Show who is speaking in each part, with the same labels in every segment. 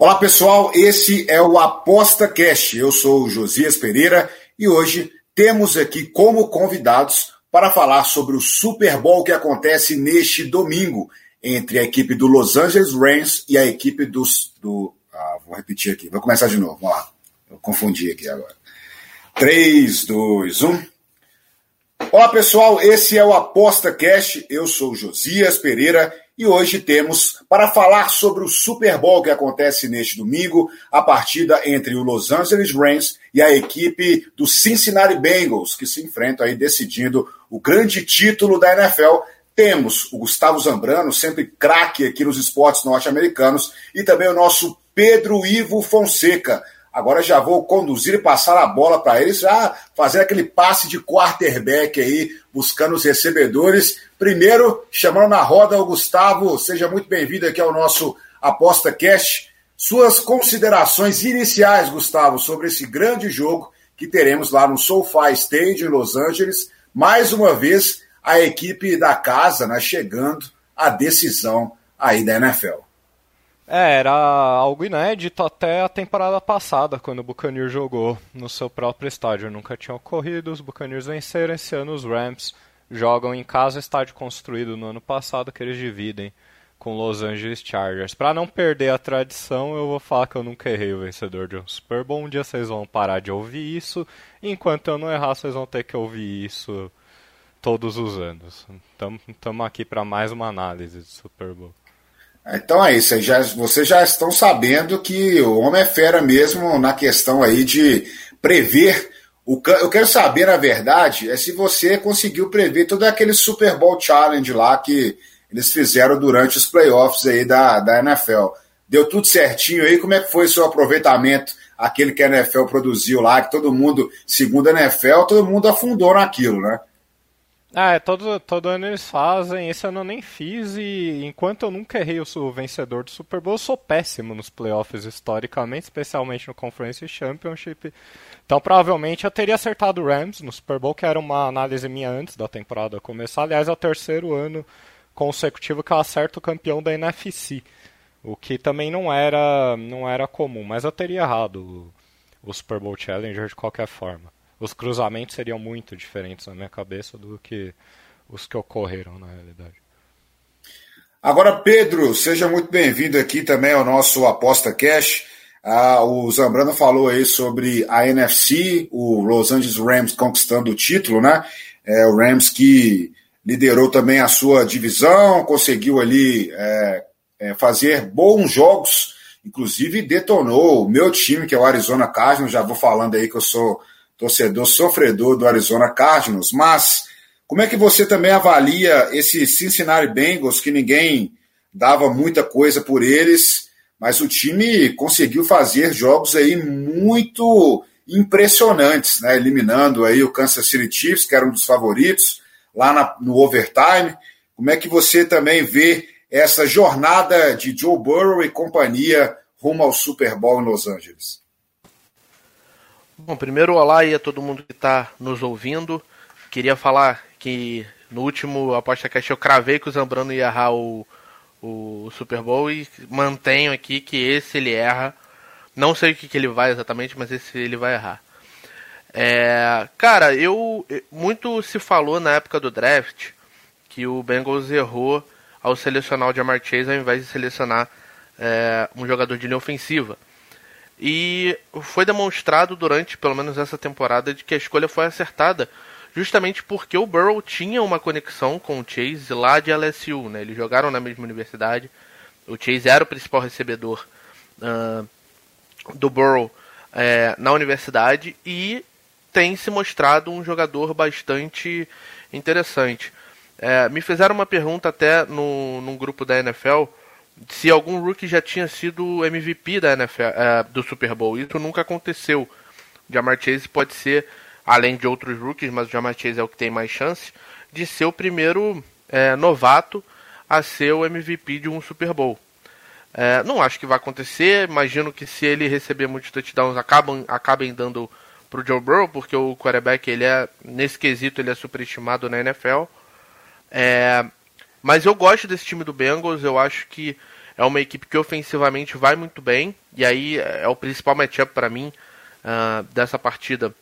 Speaker 1: Olá pessoal, esse é o Aposta Cash. Eu sou o Josias Pereira e hoje temos aqui como convidados para falar sobre o Super Bowl que acontece neste domingo entre a equipe do Los Angeles Rams e a equipe dos, do. Ah, vou repetir aqui, vou começar de novo. Vamos lá, eu confundi aqui agora. 3, 2, 1. Olá pessoal, esse é o Aposta Cash. Eu sou o Josias Pereira e hoje temos para falar sobre o Super Bowl que acontece neste domingo, a partida entre o Los Angeles Rams e a equipe do Cincinnati Bengals, que se enfrentam aí decidindo o grande título da NFL. Temos o Gustavo Zambrano, sempre craque aqui nos esportes norte-americanos, e também o nosso Pedro Ivo Fonseca. Agora já vou conduzir e passar a bola para eles, já fazer aquele passe de quarterback aí, buscando os recebedores. Primeiro, chamando na roda o Gustavo, seja muito bem-vindo aqui ao nosso Aposta Cash. Suas considerações iniciais, Gustavo, sobre esse grande jogo que teremos lá no SoFi Stage em Los Angeles. Mais uma vez, a equipe da casa né, chegando à decisão aí da NFL.
Speaker 2: É, era algo inédito até a temporada passada, quando o Buccaneers jogou no seu próprio estádio. Nunca tinha ocorrido, os Buccaneers venceram. Esse ano os Rams jogam em casa, estádio construído no ano passado, que eles dividem com Los Angeles Chargers. Para não perder a tradição, eu vou falar que eu nunca errei o vencedor de um Super Bowl. Um dia vocês vão parar de ouvir isso, enquanto eu não errar, vocês vão ter que ouvir isso todos os anos. Estamos aqui para mais uma análise de Super Bowl.
Speaker 1: Então é isso, já, vocês já estão sabendo que o homem é fera mesmo na questão aí de prever. O, eu quero saber, na verdade, é se você conseguiu prever todo aquele Super Bowl Challenge lá que eles fizeram durante os playoffs aí da, da NFL. Deu tudo certinho aí? Como é que foi o seu aproveitamento, aquele que a NFL produziu lá, que todo mundo, segundo a NFL, todo mundo afundou naquilo, né?
Speaker 2: Ah, é, todo, todo ano eles fazem, esse ano eu nem fiz e enquanto eu nunca errei o vencedor do Super Bowl, eu sou péssimo nos playoffs historicamente, especialmente no Conference Championship. Então provavelmente eu teria acertado o Rams no Super Bowl, que era uma análise minha antes da temporada começar. Aliás, é o terceiro ano consecutivo que eu acerto o campeão da NFC, o que também não era, não era comum, mas eu teria errado o, o Super Bowl Challenger de qualquer forma os cruzamentos seriam muito diferentes na minha cabeça do que os que ocorreram na realidade.
Speaker 1: Agora, Pedro, seja muito bem-vindo aqui também ao nosso Aposta Cash. Ah, o Zambrano falou aí sobre a NFC, o Los Angeles Rams conquistando o título, né? É, o Rams que liderou também a sua divisão, conseguiu ali é, é, fazer bons jogos, inclusive detonou o meu time, que é o Arizona Cardinals. Já vou falando aí que eu sou torcedor sofredor do Arizona Cardinals, mas como é que você também avalia esse Cincinnati Bengals, que ninguém dava muita coisa por eles, mas o time conseguiu fazer jogos aí muito impressionantes, né? eliminando aí o Kansas City Chiefs, que era um dos favoritos, lá na, no overtime. Como é que você também vê essa jornada de Joe Burrow e companhia rumo ao Super Bowl em Los Angeles?
Speaker 3: Bom, primeiro olá aí a todo mundo que está nos ouvindo. Queria falar que no último aposta cast eu cravei que o Zambrano ia errar o, o Super Bowl e mantenho aqui que esse ele erra. Não sei o que, que ele vai exatamente, mas esse ele vai errar. É, cara, eu muito se falou na época do draft que o Bengals errou ao selecionar o Jamar Chase ao invés de selecionar é, um jogador de linha ofensiva. E foi demonstrado durante, pelo menos essa temporada, de que a escolha foi acertada, justamente porque o Burrow tinha uma conexão com o Chase lá de LSU, né? Eles jogaram na mesma universidade. O Chase era o principal recebedor uh, do Burrow uh, na universidade e tem se mostrado um jogador bastante interessante. Uh, me fizeram uma pergunta até no, num grupo da NFL se algum rookie já tinha sido MVP da NFL, é, do Super Bowl. Isso nunca aconteceu. Jamar Chase pode ser, além de outros rookies, mas o Jamar Chase é o que tem mais chance, de ser o primeiro é, novato a ser o MVP de um Super Bowl. É, não acho que vai acontecer. Imagino que se ele receber muitos touchdowns, acabam, acabem dando para o Joe Burrow, porque o quarterback, ele é, nesse quesito, ele é superestimado na NFL. É, mas eu gosto desse time do Bengals. Eu acho que é uma equipe que ofensivamente vai muito bem. E aí é o principal matchup para mim uh, dessa partida.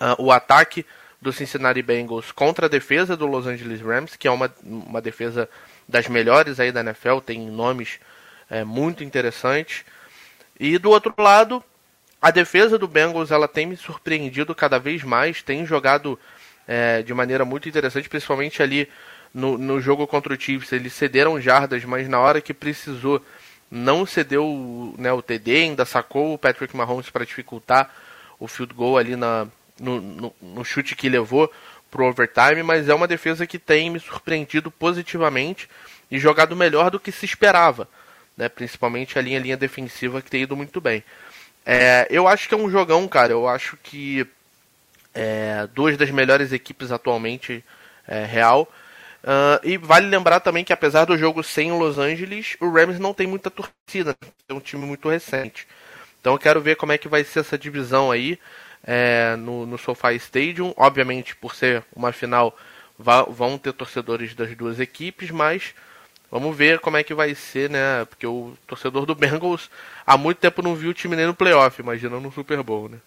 Speaker 3: Uh, o ataque do Cincinnati Bengals contra a defesa do Los Angeles Rams, que é uma, uma defesa das melhores aí da NFL, tem nomes é, muito interessantes. E do outro lado, a defesa do Bengals ela tem me surpreendido cada vez mais, tem jogado é, de maneira muito interessante, principalmente ali no, no jogo contra o Chiefs. Eles cederam jardas, mas na hora que precisou não cedeu né, o TD, ainda sacou o Patrick Mahomes para dificultar o field goal ali na, no, no, no chute que levou para o overtime, mas é uma defesa que tem me surpreendido positivamente e jogado melhor do que se esperava, né? principalmente a linha, linha defensiva que tem ido muito bem. É, eu acho que é um jogão, cara. Eu acho que é, duas das melhores equipes atualmente é, real. Uh, e vale lembrar também que apesar do jogo sem Los Angeles, o Rams não tem muita torcida, é um time muito recente. Então eu quero ver como é que vai ser essa divisão aí é, no, no SoFi Stadium. Obviamente, por ser uma final, vão ter torcedores das duas equipes, mas vamos ver como é que vai ser, né? Porque o torcedor do Bengals há muito tempo não viu o time nem no playoff, imagina no Super Bowl, né?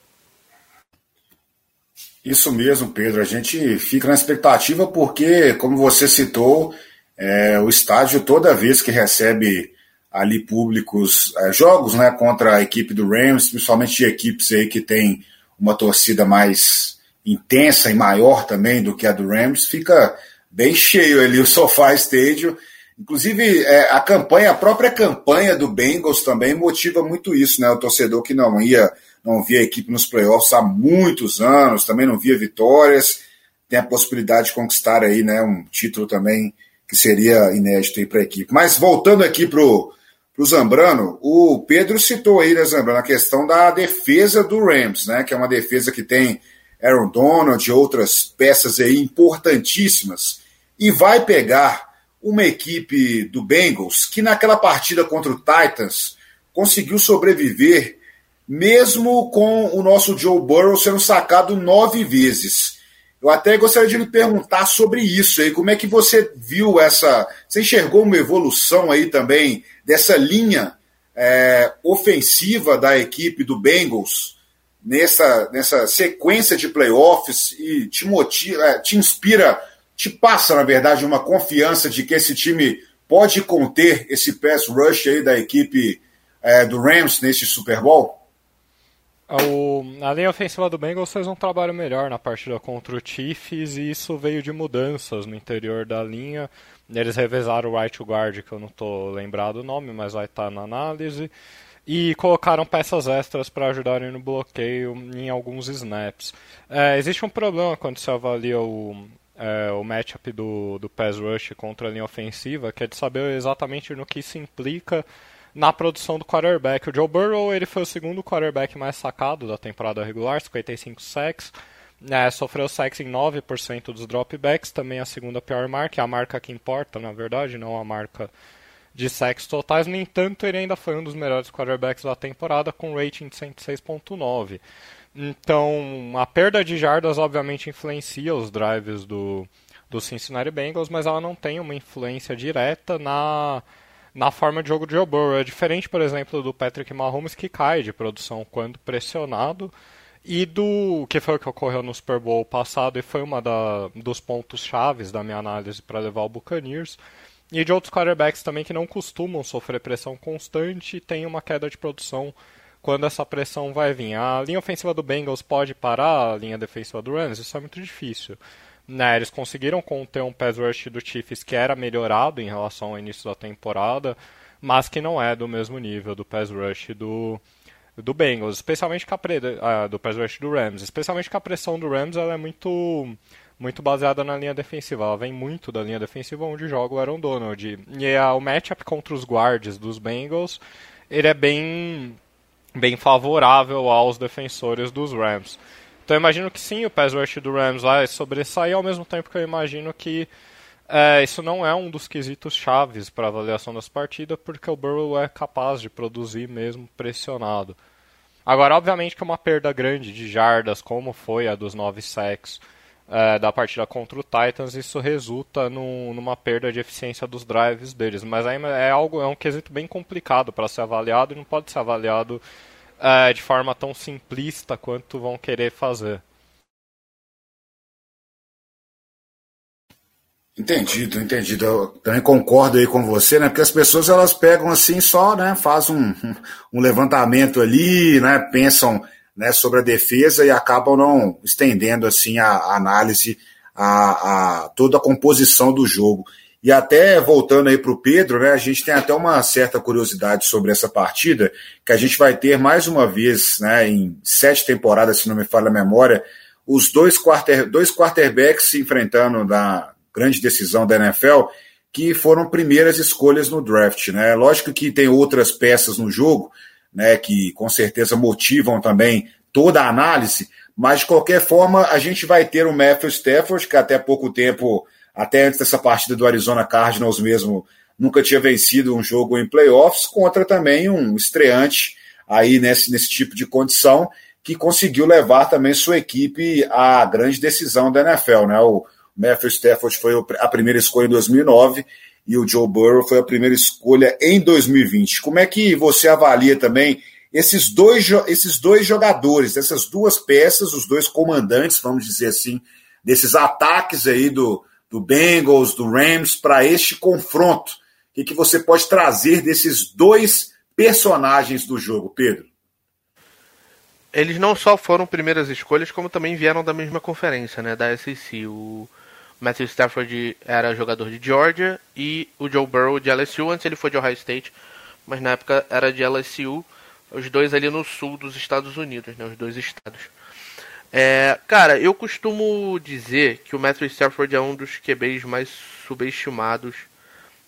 Speaker 1: Isso mesmo, Pedro. A gente fica na expectativa porque, como você citou, é, o estádio toda vez que recebe ali públicos é, jogos, né, contra a equipe do Rams, principalmente de equipes aí que tem uma torcida mais intensa e maior também do que a do Rams, fica bem cheio ali o SoFi Stadium. Inclusive, é, a campanha, a própria campanha do Bengals também motiva muito isso, né? O torcedor que não ia não via a equipe nos playoffs há muitos anos, também não via vitórias, tem a possibilidade de conquistar aí, né, um título também que seria inédito aí para a equipe. Mas voltando aqui para o Zambrano, o Pedro citou aí, né, Zambrano, a questão da defesa do Rams, né, que é uma defesa que tem Aaron Donald e outras peças aí importantíssimas, e vai pegar uma equipe do Bengals que naquela partida contra o Titans conseguiu sobreviver mesmo com o nosso Joe Burrow sendo sacado nove vezes. Eu até gostaria de lhe perguntar sobre isso aí, como é que você viu essa. Você enxergou uma evolução aí também dessa linha é, ofensiva da equipe do Bengals nessa, nessa sequência de playoffs e te motiva, é, te inspira, te passa, na verdade, uma confiança de que esse time pode conter esse pass rush aí da equipe é, do Rams nesse Super Bowl?
Speaker 2: A linha ofensiva do Bengals fez um trabalho melhor na partida contra o Chiefs e isso veio de mudanças no interior da linha. Eles revezaram o right guard, que eu não estou lembrado o nome, mas vai estar tá na análise. E colocaram peças extras para ajudarem no bloqueio em alguns snaps. É, existe um problema quando se avalia o, é, o matchup do, do pass rush contra a linha ofensiva, que é de saber exatamente no que isso implica na produção do quarterback. O Joe Burrow ele foi o segundo quarterback mais sacado da temporada regular, 55 sacks. É, sofreu sacks em 9% dos dropbacks, também a segunda pior marca, a marca que importa, na verdade, não a marca de sacks totais. No entanto, ele ainda foi um dos melhores quarterbacks da temporada, com rating de 106.9. Então, a perda de jardas obviamente influencia os drives do, do Cincinnati Bengals, mas ela não tem uma influência direta na na forma de jogo de Joe Burrow. É diferente, por exemplo, do Patrick Mahomes, que cai de produção quando pressionado, e do que foi o que ocorreu no Super Bowl passado e foi uma dos pontos chaves da minha análise para levar o Buccaneers. E de outros quarterbacks também que não costumam sofrer pressão constante e tem uma queda de produção quando essa pressão vai vir. A linha ofensiva do Bengals pode parar a linha defensiva do Rams? Isso é muito difícil. Né, eles conseguiram conter um pass rush do Chiefs que era melhorado em relação ao início da temporada, mas que não é do mesmo nível do pass rush do, do Bengals, especialmente com a pre, do pass rush do Rams, especialmente que a pressão do Rams ela é muito muito baseada na linha defensiva. Ela vem muito da linha defensiva onde joga o Aaron Donald. E o matchup contra os guards dos Bengals, ele é bem, bem favorável aos defensores dos Rams. Então eu imagino que sim, o pass rush do Rams vai sobressair, ao mesmo tempo que eu imagino que é, isso não é um dos quesitos chaves para avaliação das partidas, porque o Burrow é capaz de produzir mesmo pressionado. Agora, obviamente que uma perda grande de jardas, como foi a dos 9 sacks é, da partida contra o Titans, isso resulta numa perda de eficiência dos drives deles. Mas aí é algo, é um quesito bem complicado para ser avaliado e não pode ser avaliado é, de forma tão simplista quanto vão querer fazer.
Speaker 1: Entendido, entendido. Eu também concordo aí com você, né? Porque as pessoas elas pegam assim só, né? Faz um, um levantamento ali, né? Pensam né, sobre a defesa e acabam não estendendo assim a, a análise a, a, toda a composição do jogo. E até voltando aí para o Pedro, né? A gente tem até uma certa curiosidade sobre essa partida, que a gente vai ter mais uma vez, né? Em sete temporadas, se não me falha a memória, os dois, quarter, dois quarterbacks se enfrentando na grande decisão da NFL, que foram primeiras escolhas no draft. Né? Lógico que tem outras peças no jogo, né, que com certeza motivam também toda a análise, mas de qualquer forma a gente vai ter o Matthew Stafford, que até pouco tempo, até antes dessa partida do Arizona Cardinals mesmo, nunca tinha vencido um jogo em playoffs, contra também um estreante aí nesse, nesse tipo de condição, que conseguiu levar também sua equipe à grande decisão da NFL. Né? O, Matthew Stafford foi a primeira escolha em 2009 e o Joe Burrow foi a primeira escolha em 2020. Como é que você avalia também esses dois, esses dois jogadores, essas duas peças, os dois comandantes, vamos dizer assim, desses ataques aí do, do Bengals, do Rams, para este confronto? O que, que você pode trazer desses dois personagens do jogo, Pedro?
Speaker 3: Eles não só foram primeiras escolhas, como também vieram da mesma conferência, né, da SEC. O Matthew Stafford era jogador de Georgia e o Joe Burrow de LSU. Antes ele foi de Ohio State, mas na época era de LSU. Os dois ali no sul dos Estados Unidos, né? Os dois estados. É, cara, eu costumo dizer que o Matthew Stafford é um dos QBs mais subestimados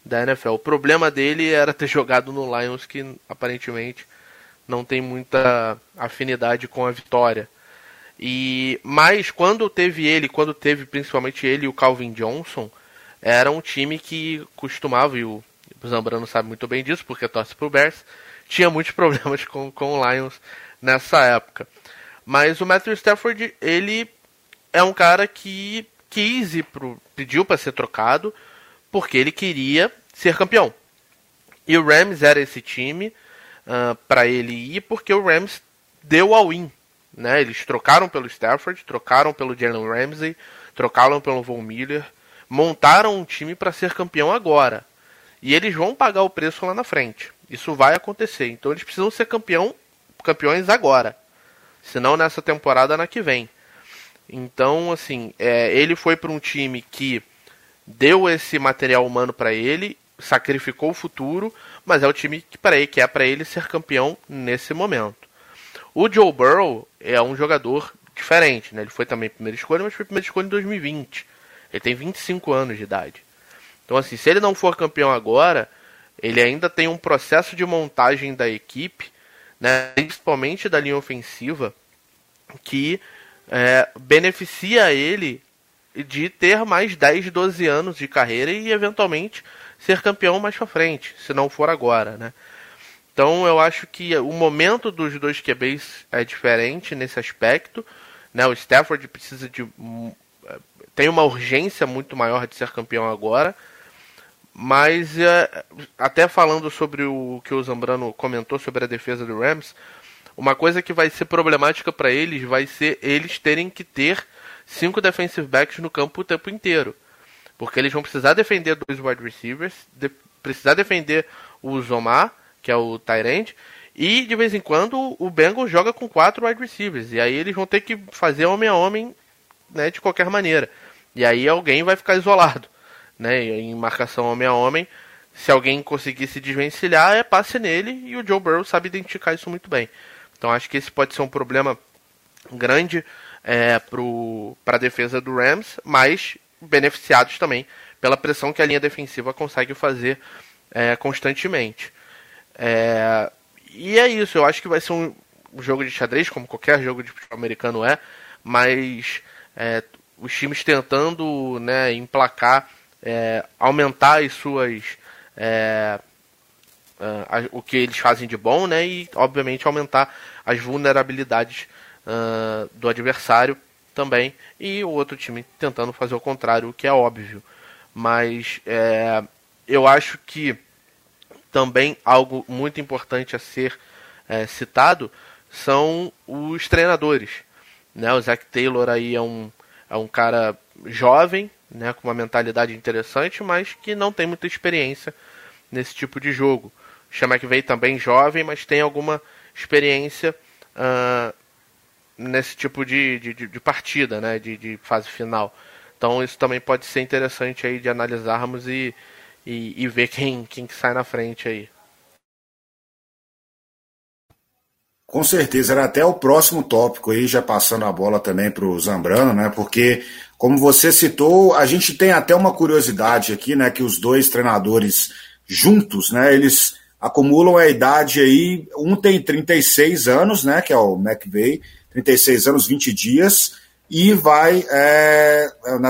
Speaker 3: da NFL. O problema dele era ter jogado no Lions, que aparentemente não tem muita afinidade com a vitória. E mas quando teve ele, quando teve principalmente ele e o Calvin Johnson, era um time que costumava e o Zambrano sabe muito bem disso porque torce pro Bears, tinha muitos problemas com, com o Lions nessa época. Mas o Matthew Stafford, ele é um cara que quis pro, pediu para ser trocado porque ele queria ser campeão. E o Rams era esse time uh, ah, para ele ir porque o Rams deu ao win né? Eles trocaram pelo Stafford, trocaram pelo Jalen Ramsey, trocaram pelo Von Miller, montaram um time para ser campeão agora. E eles vão pagar o preço lá na frente. Isso vai acontecer. Então eles precisam ser campeão, campeões agora. Senão nessa temporada na que vem. Então, assim, é, ele foi para um time que deu esse material humano para ele, sacrificou o futuro, mas é o time que para ele que é para ele ser campeão nesse momento. O Joe Burrow é um jogador diferente, né? Ele foi também primeira escolha, mas foi primeira escolha em 2020. Ele tem 25 anos de idade. Então, assim, se ele não for campeão agora, ele ainda tem um processo de montagem da equipe, né? principalmente da linha ofensiva, que é, beneficia ele de ter mais 10, 12 anos de carreira e eventualmente ser campeão mais pra frente, se não for agora, né? Então eu acho que o momento dos dois QBs é diferente nesse aspecto. Né? O Stafford precisa de. tem uma urgência muito maior de ser campeão agora. Mas é, até falando sobre o que o Zambrano comentou sobre a defesa do Rams, uma coisa que vai ser problemática para eles vai ser eles terem que ter cinco defensive backs no campo o tempo inteiro. Porque eles vão precisar defender dois wide receivers, de, precisar defender o Zomar que é o Tyrant, e de vez em quando o Bengals joga com quatro wide receivers, e aí eles vão ter que fazer homem a homem né, de qualquer maneira. E aí alguém vai ficar isolado, né, em marcação homem a homem. Se alguém conseguir se desvencilhar, é passe nele, e o Joe Burrow sabe identificar isso muito bem. Então acho que esse pode ser um problema grande é, para a defesa do Rams, mas beneficiados também pela pressão que a linha defensiva consegue fazer é, constantemente. É, e é isso, eu acho que vai ser um jogo de xadrez, como qualquer jogo de futebol americano é, mas é, os times tentando né, emplacar, é, aumentar as suas. É, uh, o que eles fazem de bom, né? E obviamente aumentar as vulnerabilidades uh, do adversário também. E o outro time tentando fazer o contrário, o que é óbvio. Mas é, eu acho que também algo muito importante a ser é, citado são os treinadores. Né? O Zach Taylor aí é um, é um cara jovem, né, com uma mentalidade interessante, mas que não tem muita experiência nesse tipo de jogo. O Sean McVay também jovem, mas tem alguma experiência uh, nesse tipo de, de, de partida, né, de, de, fase final. Então isso também pode ser interessante aí de analisarmos e, e, e ver quem, quem que sai na frente aí.
Speaker 1: Com certeza, era até o próximo tópico aí, já passando a bola também para o Zambrano, né? Porque, como você citou, a gente tem até uma curiosidade aqui, né? Que os dois treinadores juntos, né? Eles acumulam a idade aí, um tem 36 anos, né? Que é o McVeigh, 36 anos, 20 dias, e vai, é,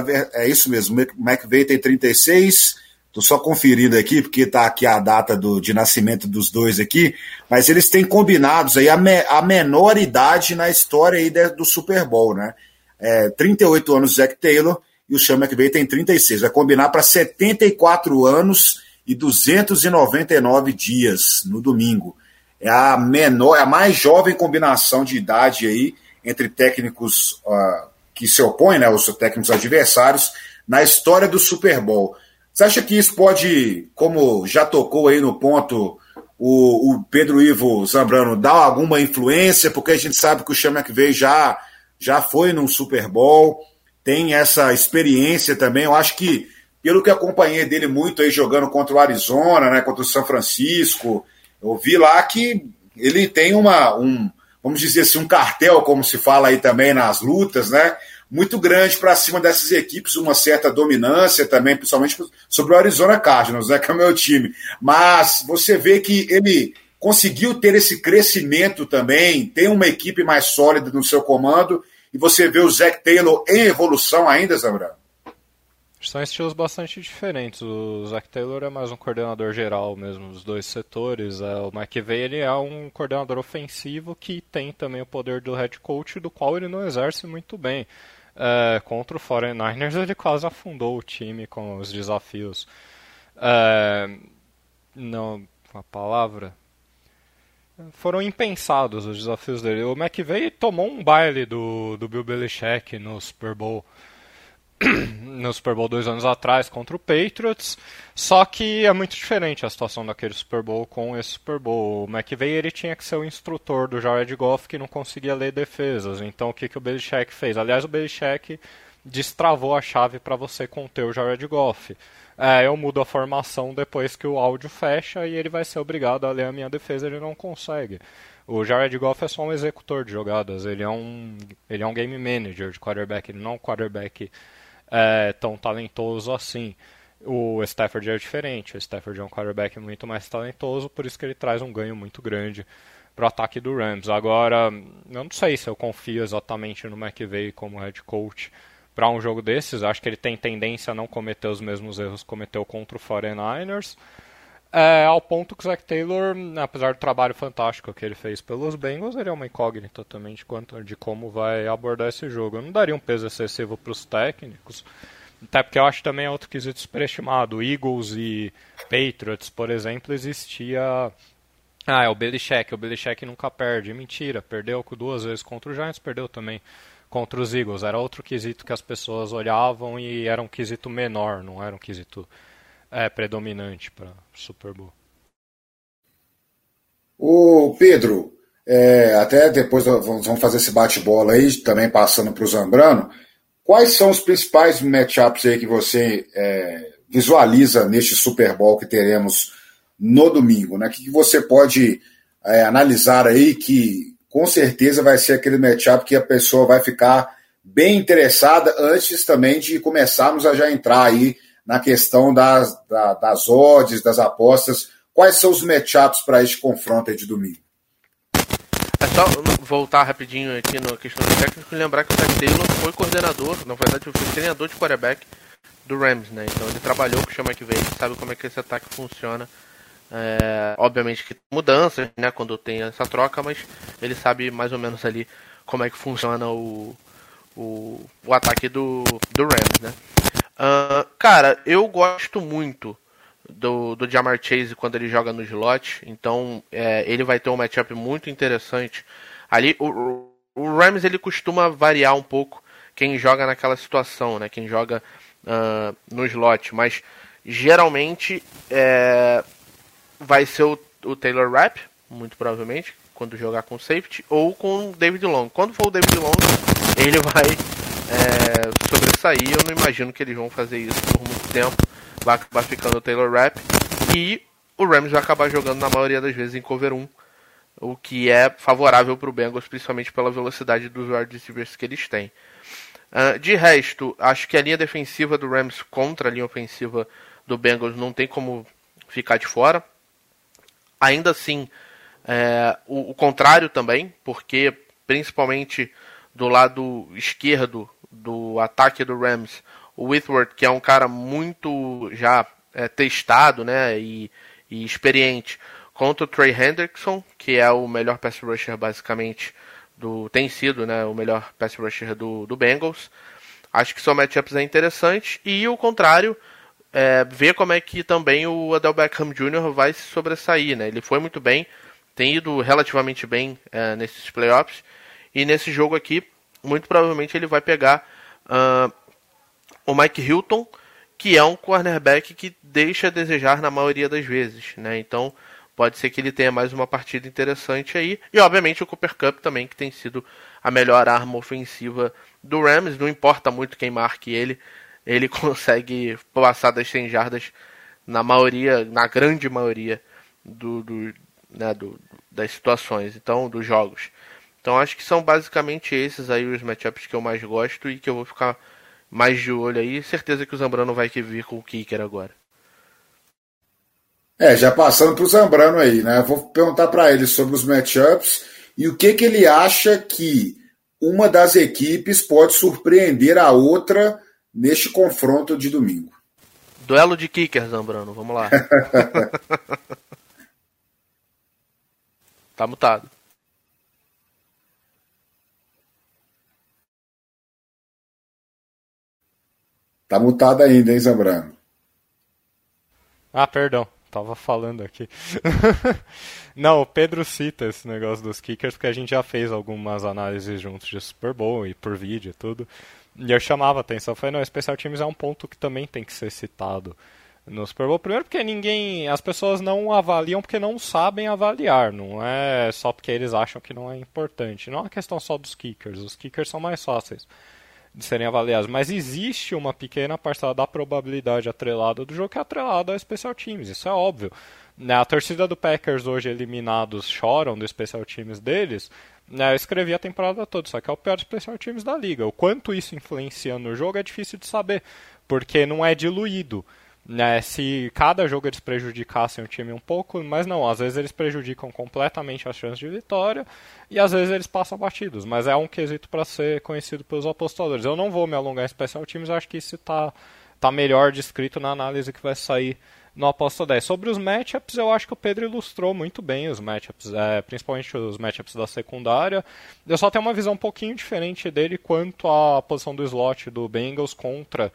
Speaker 1: é, é isso mesmo, o McVeigh tem 36, Estou só conferindo aqui, porque está aqui a data do, de nascimento dos dois aqui, mas eles têm combinados aí a, me, a menor idade na história aí do Super Bowl, né? É, 38 anos Zac Taylor e o Sean McVay tem 36. Vai combinar para 74 anos e 299 dias no domingo. É a menor, é a mais jovem combinação de idade aí entre técnicos uh, que se opõem, né, os técnicos adversários, na história do Super Bowl. Você acha que isso pode, como já tocou aí no ponto o, o Pedro Ivo Zambrano, dar alguma influência? Porque a gente sabe que o Sean McVay já, já foi num Super Bowl, tem essa experiência também. Eu acho que, pelo que acompanhei dele muito aí jogando contra o Arizona, né, contra o São Francisco, eu vi lá que ele tem uma, um, vamos dizer assim, um cartel, como se fala aí também nas lutas, né? muito grande para cima dessas equipes, uma certa dominância também, principalmente sobre o Arizona Cardinals, né, que é o meu time. Mas você vê que ele conseguiu ter esse crescimento também, tem uma equipe mais sólida no seu comando, e você vê o Zach Taylor em evolução ainda, Zambrano?
Speaker 2: São estilos bastante diferentes. O Zach Taylor é mais um coordenador geral mesmo dos dois setores. É, o McVay ele é um coordenador ofensivo que tem também o poder do head coach, do qual ele não exerce muito bem. É, contra o 49ers ele quase afundou o time com os desafios. É, não, a palavra. Foram impensados os desafios dele. O McVay tomou um baile do, do Bill Belichick no Super Bowl no Super Bowl dois anos atrás contra o Patriots, só que é muito diferente a situação daquele Super Bowl com esse Super Bowl. O McVay ele tinha que ser o instrutor do Jared Goff que não conseguia ler defesas, então o que, que o Belichick fez? Aliás, o Belichick destravou a chave para você conter o Jared Goff. É, eu mudo a formação depois que o áudio fecha e ele vai ser obrigado a ler a minha defesa, ele não consegue. O Jared Goff é só um executor de jogadas, ele é um, ele é um game manager de quarterback, ele não é um quarterback é, tão talentoso assim. O Stafford é diferente, o Stafford é um quarterback muito mais talentoso, por isso que ele traz um ganho muito grande para o ataque do Rams. Agora, eu não sei se eu confio exatamente no McVay como head coach para um jogo desses. Acho que ele tem tendência a não cometer os mesmos erros que cometeu contra o 49ers. É, ao ponto que o Zach Taylor, apesar do trabalho fantástico que ele fez pelos Bengals, ele é uma incógnita também de, quanto, de como vai abordar esse jogo. Eu não daria um peso excessivo para os técnicos, até porque eu acho também outro quesito superestimado. Eagles e Patriots, por exemplo, existia. Ah, é o Belichick. O Belichick nunca perde. Mentira, perdeu duas vezes contra o Giants, perdeu também contra os Eagles. Era outro quesito que as pessoas olhavam e era um quesito menor, não era um quesito é predominante para Super Bowl.
Speaker 1: O Pedro, é, até depois vamos fazer esse bate-bola aí, também passando para o Zambrano. Quais são os principais matchups aí que você é, visualiza neste Super Bowl que teremos no domingo? Né? O que, que você pode é, analisar aí que com certeza vai ser aquele matchup que a pessoa vai ficar bem interessada antes também de começarmos a já entrar aí na questão das, das odds, das apostas. Quais são os matchups para este confronto de domingo?
Speaker 3: É só voltar rapidinho aqui na questão do técnico e lembrar que o Zach Taylor foi coordenador, na verdade foi treinador de quarterback do Rams, né? Então ele trabalhou com o Sean McVay, sabe como é que esse ataque funciona. É, obviamente que mudanças, né, quando tem essa troca, mas ele sabe mais ou menos ali como é que funciona o, o, o ataque do, do Rams, né? Uh, cara, eu gosto muito do, do Jamar Chase quando ele joga no slot, então é, ele vai ter um matchup muito interessante. Ali, o, o Rams ele costuma variar um pouco quem joga naquela situação, né? Quem joga uh, no slot, mas geralmente é, vai ser o, o Taylor Rapp, muito provavelmente, quando jogar com safety, ou com o David Long. Quando for o David Long, ele vai é, sobressair. Eu não imagino que eles vão fazer isso por muito tempo. Vai acabar ficando o Taylor Rapp. E o Rams vai acabar jogando na maioria das vezes em cover 1. O que é favorável para o Bengals, principalmente pela velocidade dos wide receivers que eles têm. Uh, de resto, acho que a linha defensiva do Rams contra a linha ofensiva do Bengals não tem como ficar de fora. Ainda assim, é, o, o, contrário também, porque principalmente do lado esquerdo do ataque do Rams, o Whitworth, que é um cara muito já é, testado né, e, e, experiente, contra o Trey Hendrickson, que é o melhor pass rusher basicamente do tem sido né, o melhor pass rusher do, do Bengals. Acho que são matchups interessantes e o contrário, é, ver como é que também o Adel Beckham Jr. vai se sobressair. Né? Ele foi muito bem tem ido relativamente bem é, nesses playoffs. E nesse jogo aqui, muito provavelmente ele vai pegar uh, o Mike Hilton, que é um cornerback que deixa a desejar na maioria das vezes. Né? Então pode ser que ele tenha mais uma partida interessante aí. E obviamente o Cooper Cup também, que tem sido a melhor arma ofensiva do Rams. Não importa muito quem marque ele, ele consegue passar das 100 jardas na maioria, na grande maioria do, do, né, do, das situações, então dos jogos. Então acho que são basicamente esses aí os matchups que eu mais gosto e que eu vou ficar mais de olho aí. Certeza que o Zambrano vai vir com o kicker agora.
Speaker 1: É, já passando para o Zambrano aí, né? Vou perguntar para ele sobre os matchups e o que, que ele acha que uma das equipes pode surpreender a outra neste confronto de domingo.
Speaker 3: Duelo de kicker, Zambrano, vamos lá. Tá mutado.
Speaker 1: Tá mutado ainda, hein, Zambrano?
Speaker 2: Ah, perdão. Tava falando aqui. Não, o Pedro cita esse negócio dos kickers porque a gente já fez algumas análises juntos de Super Bowl e por vídeo e tudo. E eu chamava a atenção. Falei, não, especial times é um ponto que também tem que ser citado no Super Bowl. Primeiro porque ninguém, as pessoas não avaliam porque não sabem avaliar, não é só porque eles acham que não é importante. Não é uma questão só dos kickers, os kickers são mais fáceis de serem avaliados, mas existe uma pequena parcela da probabilidade atrelada do jogo que é atrelada ao Special Teams, isso é óbvio. Né, a torcida do Packers hoje eliminados choram do Special Teams deles, né, eu escrevi a temporada toda, só que é o pior Special Teams da liga. O quanto isso influencia no jogo é difícil de saber, porque não é diluído né, se cada jogo eles prejudicassem o time um pouco, mas não, às vezes eles prejudicam completamente as chances de vitória e às vezes eles passam batidos, mas é um quesito para ser conhecido pelos apostadores. Eu não vou me alongar em especial times, acho que isso está tá melhor descrito na análise que vai sair no Aposta 10. Sobre os matchups, eu acho que o Pedro ilustrou muito bem os matchups, é, principalmente os matchups da secundária. Eu só tenho uma visão um pouquinho diferente dele quanto à posição do slot do Bengals contra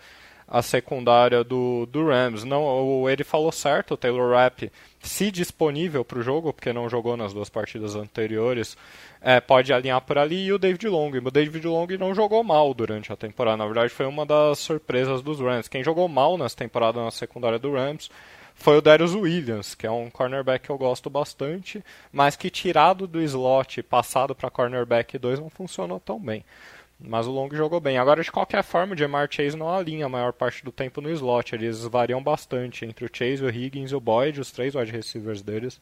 Speaker 2: a secundária do, do Rams. Não, ele falou certo, o Taylor Rapp, se disponível para o jogo, porque não jogou nas duas partidas anteriores, é, pode alinhar por ali, e o David Long. O David Long não jogou mal durante a temporada, na verdade foi uma das surpresas dos Rams. Quem jogou mal nessa temporada na secundária do Rams foi o Darius Williams, que é um cornerback que eu gosto bastante, mas que tirado do slot passado para cornerback 2 não funcionou tão bem. Mas o Long jogou bem. Agora, de qualquer forma, o Jamar Chase não alinha a maior parte do tempo no slot. Eles variam bastante entre o Chase, o Higgins e o Boyd, os três wide receivers deles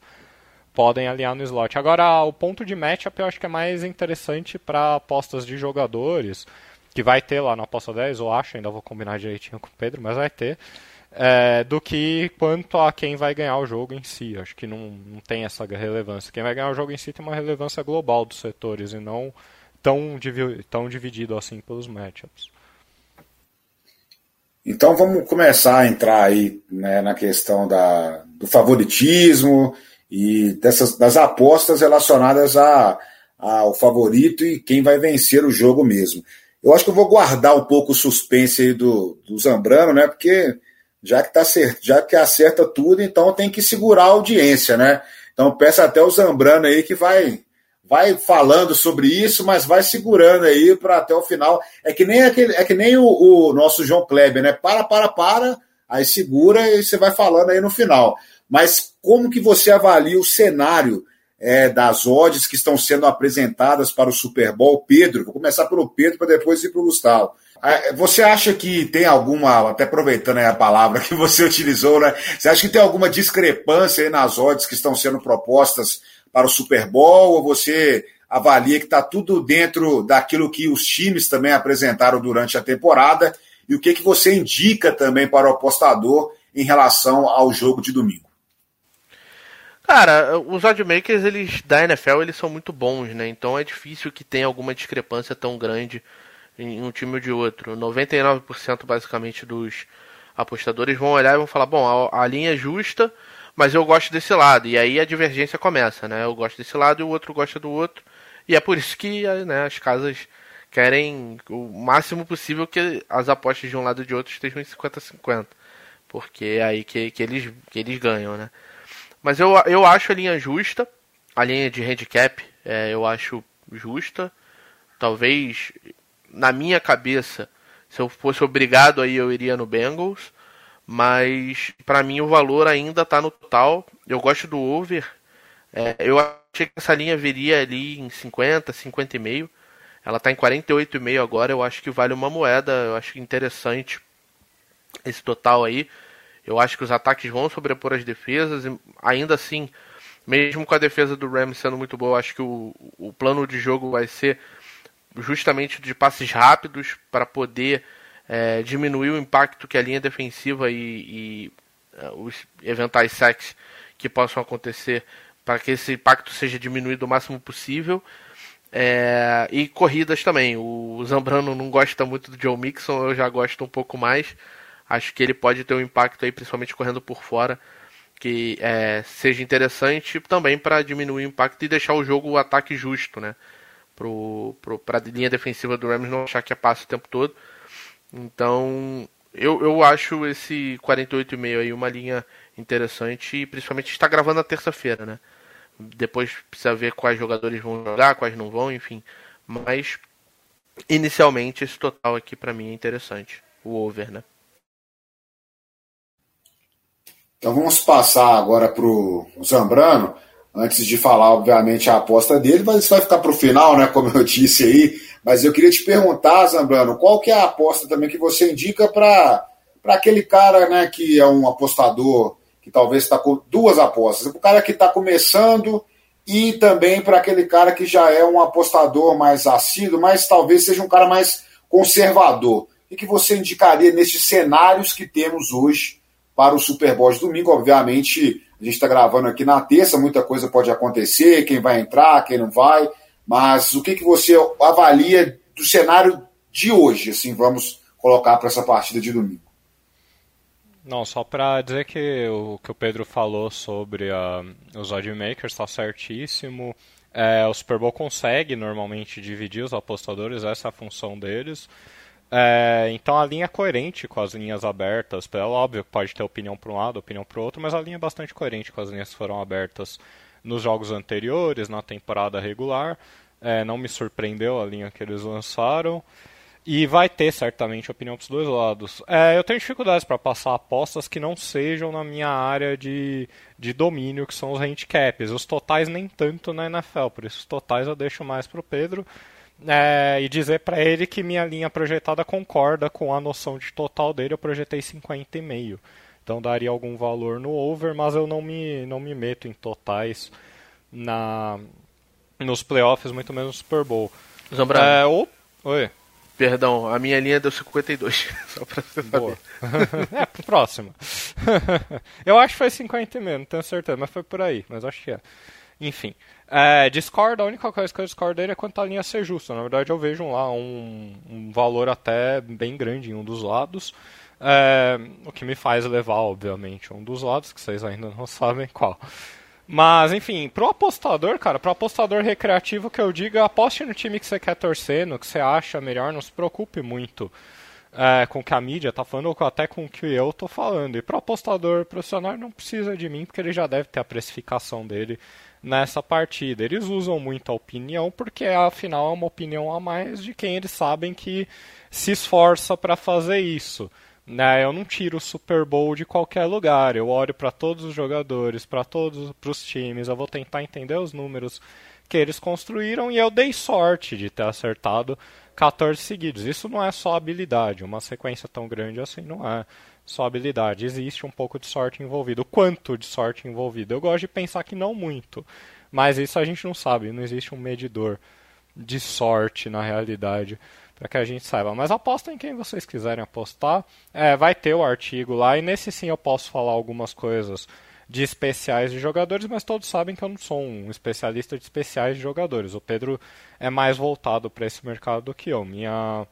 Speaker 2: podem alinhar no slot. Agora, o ponto de matchup eu acho que é mais interessante para apostas de jogadores, que vai ter lá na aposta 10, eu acho, ainda vou combinar direitinho com o Pedro, mas vai ter, é, do que quanto a quem vai ganhar o jogo em si. Acho que não, não tem essa relevância. Quem vai ganhar o jogo em si tem uma relevância global dos setores e não tão, tão dividido assim pelos matchups.
Speaker 1: Então vamos começar a entrar aí né, na questão da, do favoritismo e dessas, das apostas relacionadas a, ao favorito e quem vai vencer o jogo mesmo. Eu acho que eu vou guardar um pouco o suspense aí do, do Zambrano, né? Porque já que, tá já que acerta tudo, então tem que segurar a audiência, né? Então peço até o Zambrano aí que vai vai falando sobre isso, mas vai segurando aí para até o final. É que nem aquele, é que nem o, o, nosso João Kleber, né? Para, para, para, aí segura e você vai falando aí no final. Mas como que você avalia o cenário é, das odds que estão sendo apresentadas para o Super Bowl? Pedro, vou começar pelo Pedro para depois ir para o Gustavo. É, você acha que tem alguma, até aproveitando a palavra que você utilizou, né? Você acha que tem alguma discrepância aí nas odds que estão sendo propostas para o Super Bowl, ou você avalia que está tudo dentro daquilo que os times também apresentaram durante a temporada, e o que, que você indica também para o apostador em relação ao jogo de domingo?
Speaker 3: Cara, os oddmakers eles, da NFL eles são muito bons, né? Então é difícil que tenha alguma discrepância tão grande em um time ou de outro. 99% basicamente dos apostadores vão olhar e vão falar: bom, a, a linha é justa, mas eu gosto desse lado. E aí a divergência começa, né? Eu gosto desse lado e o outro gosta do outro. E é por isso que né, as casas querem o máximo possível que as apostas de um lado e de outro estejam em 50-50. Porque é aí que, que, eles, que eles ganham, né? Mas eu, eu acho a linha justa. A linha de handicap é, eu acho justa. Talvez, na minha cabeça, se eu fosse obrigado aí, eu iria no Bengals mas para mim o valor ainda está no total. Eu gosto do over. É, eu achei que essa linha viria ali em 50, 50,5. Ela está em 48,5 agora. Eu acho que vale uma moeda. Eu acho interessante esse total aí. Eu acho que os ataques vão sobrepor as defesas. E ainda assim, mesmo com a defesa do Rams sendo muito boa, eu acho que o, o plano de jogo vai ser justamente de passes rápidos para poder é, diminuir o impacto que a linha defensiva e, e uh, os eventuais sacks que possam acontecer para que esse impacto seja diminuído o máximo possível. É, e corridas também. O Zambrano não gosta muito do Joe Mixon, eu já gosto um pouco mais. Acho que ele pode ter um impacto aí, principalmente correndo por fora, que é, seja interessante também para diminuir o impacto e deixar o jogo o ataque justo, né? Para a linha defensiva do Rams não achar que é passe o tempo todo. Então, eu, eu acho esse 48,5 aí uma linha interessante e principalmente está gravando na terça-feira, né? Depois precisa ver quais jogadores vão jogar, quais não vão, enfim. Mas inicialmente esse total aqui para mim é interessante, o over, né?
Speaker 1: Então vamos passar agora para o Zambrano, antes de falar, obviamente, a aposta dele, mas isso vai ficar para o final, né? Como eu disse aí. Mas eu queria te perguntar, Zambrano, qual que é a aposta também que você indica para aquele cara né, que é um apostador, que talvez está com duas apostas, o cara que está começando e também para aquele cara que já é um apostador mais assíduo, mas talvez seja um cara mais conservador. O que você indicaria nesses cenários que temos hoje para o Super Bowl de domingo? Obviamente, a gente está gravando aqui na terça, muita coisa pode acontecer, quem vai entrar, quem não vai. Mas o que, que você avalia do cenário de hoje, assim, vamos colocar para essa partida de domingo?
Speaker 2: Não, só para dizer que o que o Pedro falou sobre uh, os oddmakers está certíssimo. É, o Super Bowl consegue normalmente dividir os apostadores, essa é a função deles. É, então a linha é coerente com as linhas abertas. É óbvio pode ter opinião para um lado, opinião para o outro, mas a linha é bastante coerente com as linhas que foram abertas nos jogos anteriores, na temporada regular. É, não me surpreendeu a linha que eles lançaram. E vai ter certamente opinião para os dois lados. É, eu tenho dificuldades para passar apostas que não sejam na minha área de, de domínio, que são os handicaps. Os totais nem tanto na NFL, por isso os totais eu deixo mais para o Pedro. É, e dizer para ele que minha linha projetada concorda com a noção de total dele, eu projetei 50,5. Então daria algum valor no over, mas eu não me, não me meto em totais na nos playoffs, muito menos no Super Bowl.
Speaker 3: Zambrano.
Speaker 2: É, o... Oi.
Speaker 3: Perdão, a minha linha deu 52. Só pra você
Speaker 2: Boa. saber. é, próximo. eu acho que foi 50 mesmo, não tenho certeza, mas foi por aí. Mas acho que é. Enfim. É, Discord, a única coisa que eu discordo dele é quanto a linha ser justa. Na verdade, eu vejo lá um, um valor até bem grande em um dos lados. É, o que me faz levar, obviamente, um dos lados, que vocês ainda não sabem qual. Mas, enfim, pro apostador, cara, pro apostador recreativo que eu digo, aposte no time que você quer torcer, no que você acha melhor, não se preocupe muito é, com o que a mídia tá falando, ou até com o que eu tô falando. E pro apostador profissional não precisa de mim, porque ele já deve ter a precificação dele nessa partida. Eles usam muito a opinião, porque afinal é uma opinião a mais de quem eles sabem que se esforça para fazer isso. Né, eu não tiro o Super Bowl de qualquer lugar. Eu olho para todos os jogadores, para todos os times. Eu vou tentar entender os números que eles construíram e eu dei sorte de ter acertado 14 seguidos. Isso não é só habilidade. Uma sequência tão grande assim não é só habilidade. Existe um pouco de sorte envolvido. Quanto de sorte envolvido? Eu gosto de pensar que não muito. Mas isso a gente não sabe. Não existe um medidor de sorte na realidade para que a gente saiba. Mas apostem em quem vocês quiserem apostar. É, vai ter o artigo lá e nesse sim eu posso falar algumas coisas de especiais de jogadores, mas todos sabem que eu não sou um especialista de especiais de jogadores. O Pedro é mais voltado para esse mercado do que eu. Minha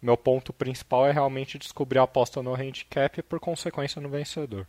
Speaker 2: meu ponto principal é realmente descobrir a aposta no handicap e por consequência no vencedor.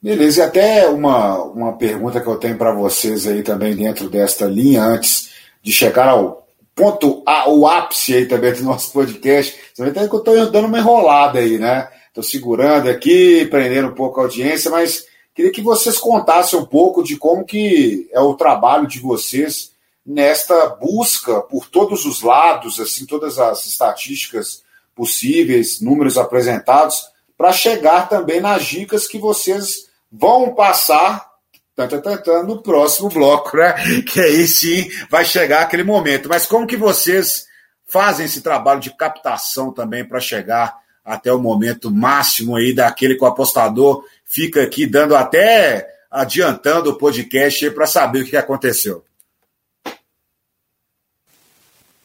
Speaker 1: Beleza, e até uma, uma pergunta que eu tenho para vocês aí também dentro desta linha, antes de chegar ao ponto, a, o ápice aí também do nosso podcast. Você vai que eu estou dando uma enrolada aí, né? Estou segurando aqui, prendendo um pouco a audiência, mas queria que vocês contassem um pouco de como que é o trabalho de vocês nesta busca por todos os lados, assim, todas as estatísticas possíveis, números apresentados, para chegar também nas dicas que vocês vão passar no próximo bloco, né? Que aí sim vai chegar aquele momento. Mas como que vocês fazem esse trabalho de captação também para chegar até o momento máximo aí daquele que o apostador fica aqui dando até adiantando o podcast para saber o que aconteceu?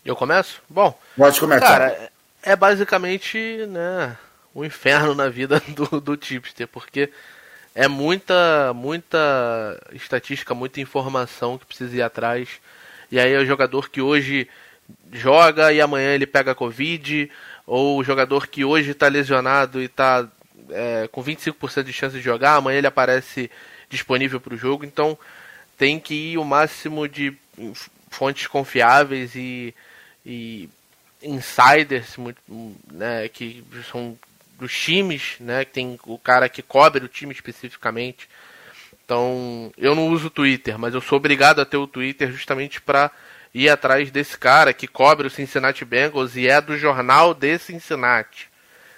Speaker 3: Eu começo? Bom,
Speaker 1: pode começar.
Speaker 3: Cara, é basicamente, né, um inferno na vida do, do tipster, porque é muita, muita estatística, muita informação que precisa ir atrás. E aí é o jogador que hoje joga e amanhã ele pega Covid, ou o jogador que hoje está lesionado e está é, com 25% de chance de jogar, amanhã ele aparece disponível para o jogo. Então tem que ir o máximo de fontes confiáveis e, e insiders muito, né, que são dos times, né? Que tem o cara que cobre o time especificamente. Então, eu não uso o Twitter, mas eu sou obrigado a ter o Twitter justamente para ir atrás desse cara que cobre o Cincinnati Bengals e é do jornal de Cincinnati.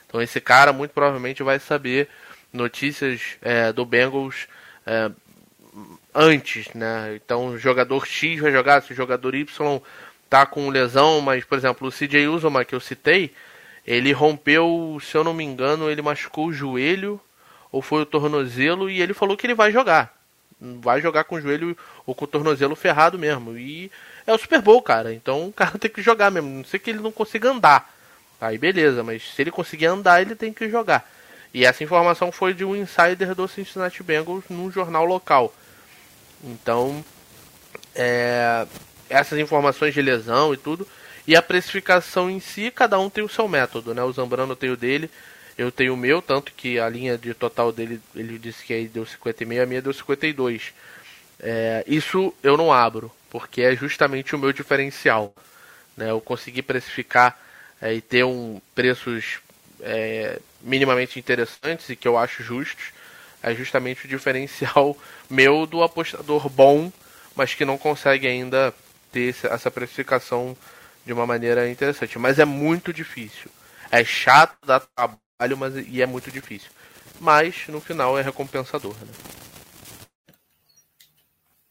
Speaker 3: Então, esse cara muito provavelmente vai saber notícias é, do Bengals é, antes, né? Então, jogador X vai jogar, se o jogador Y tá com lesão, mas, por exemplo, o CJ Uzoma que eu citei, ele rompeu, se eu não me engano, ele machucou o joelho ou foi o tornozelo e ele falou que ele vai jogar. Vai jogar com o joelho ou com o tornozelo ferrado mesmo. E é o Super Bowl, cara. Então o cara tem que jogar mesmo. Não sei que ele não consiga andar. Aí beleza, mas se ele conseguir andar, ele tem que jogar. E essa informação foi de um insider do Cincinnati Bengals num jornal local. Então, é, essas informações de lesão e tudo e a precificação em si, cada um tem o seu método, né? O Zambrano tem o dele, eu tenho o meu, tanto que a linha de total dele, ele disse que aí deu 56, a minha deu 52. É, isso eu não abro, porque é justamente o meu diferencial. Né? Eu consegui precificar é, e ter um preços é, minimamente interessantes e que eu acho justos. É justamente o diferencial meu do apostador bom, mas que não consegue ainda ter essa precificação de uma maneira interessante. Mas é muito difícil. É chato, dá trabalho, mas e é muito difícil. Mas no final é recompensador. Né?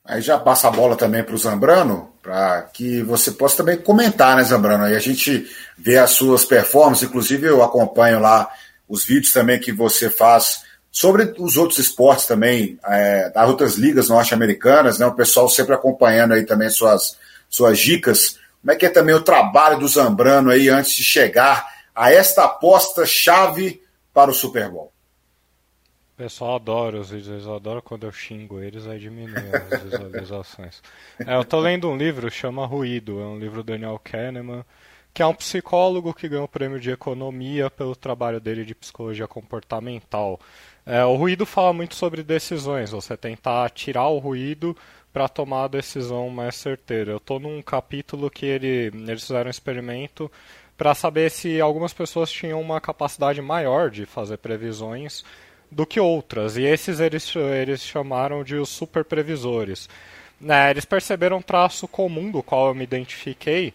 Speaker 1: Aí já passa a bola também para o Zambrano, para que você possa também comentar, né, Zambrano? Aí a gente vê as suas performances, inclusive eu acompanho lá os vídeos também que você faz sobre os outros esportes também, é, das outras ligas norte-americanas, né? O pessoal sempre acompanhando aí também suas, suas dicas como é que é também o trabalho do Zambrano aí antes de chegar a esta aposta chave para o Super Bowl.
Speaker 2: O pessoal adora os vídeos, eles adoram quando eu xingo eles, aí diminui as visualizações. É, eu tô lendo um livro, chama Ruído, é um livro do Daniel Kahneman, que é um psicólogo que ganhou o prêmio de economia pelo trabalho dele de psicologia comportamental. É, o ruído fala muito sobre decisões, você tentar tirar o ruído para tomar a decisão mais certeira. Eu estou num capítulo que ele, eles fizeram um experimento para saber se algumas pessoas tinham uma capacidade maior de fazer previsões do que outras. E esses eles, eles chamaram de os super previsores. Né, eles perceberam um traço comum do qual eu me identifiquei,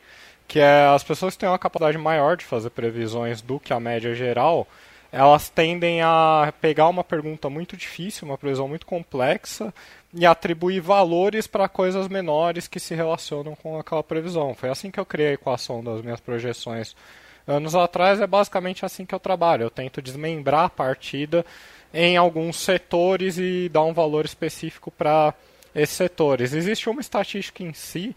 Speaker 2: que é as pessoas que têm uma capacidade maior de fazer previsões do que a média geral, elas tendem a pegar uma pergunta muito difícil, uma previsão muito complexa, e atribuir valores para coisas menores que se relacionam com aquela previsão. Foi assim que eu criei a equação das minhas projeções anos atrás, é basicamente assim que eu trabalho. Eu tento desmembrar a partida em alguns setores e dar um valor específico para esses setores. Existe uma estatística em si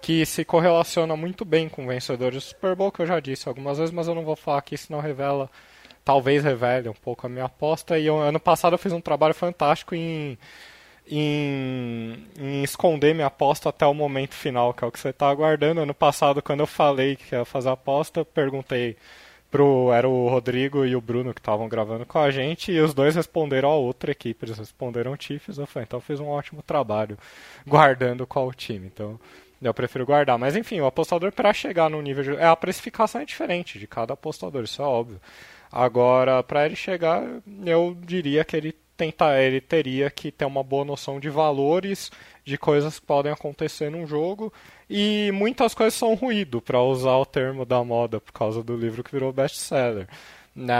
Speaker 2: que se correlaciona muito bem com vencedores do Super Bowl, que eu já disse algumas vezes, mas eu não vou falar aqui, senão revela, talvez revele um pouco a minha aposta. E eu, ano passado eu fiz um trabalho fantástico em em, em, esconder minha aposta até o momento final, que é o que você está aguardando. Ano passado, quando eu falei que ia fazer a aposta, eu perguntei pro era o Rodrigo e o Bruno que estavam gravando com a gente e os dois responderam a outra equipe, eles responderam Chiefs, eu falei, então eu fiz um ótimo trabalho guardando qual time. Então, eu prefiro guardar, mas enfim, o apostador para chegar no nível de é a precificação é diferente de cada apostador, isso é óbvio. Agora, para ele chegar, eu diria que ele tentar, ele teria que ter uma boa noção de valores, de coisas que podem acontecer num jogo, e muitas coisas são ruído, para usar o termo da moda, por causa do livro que virou best-seller. Né,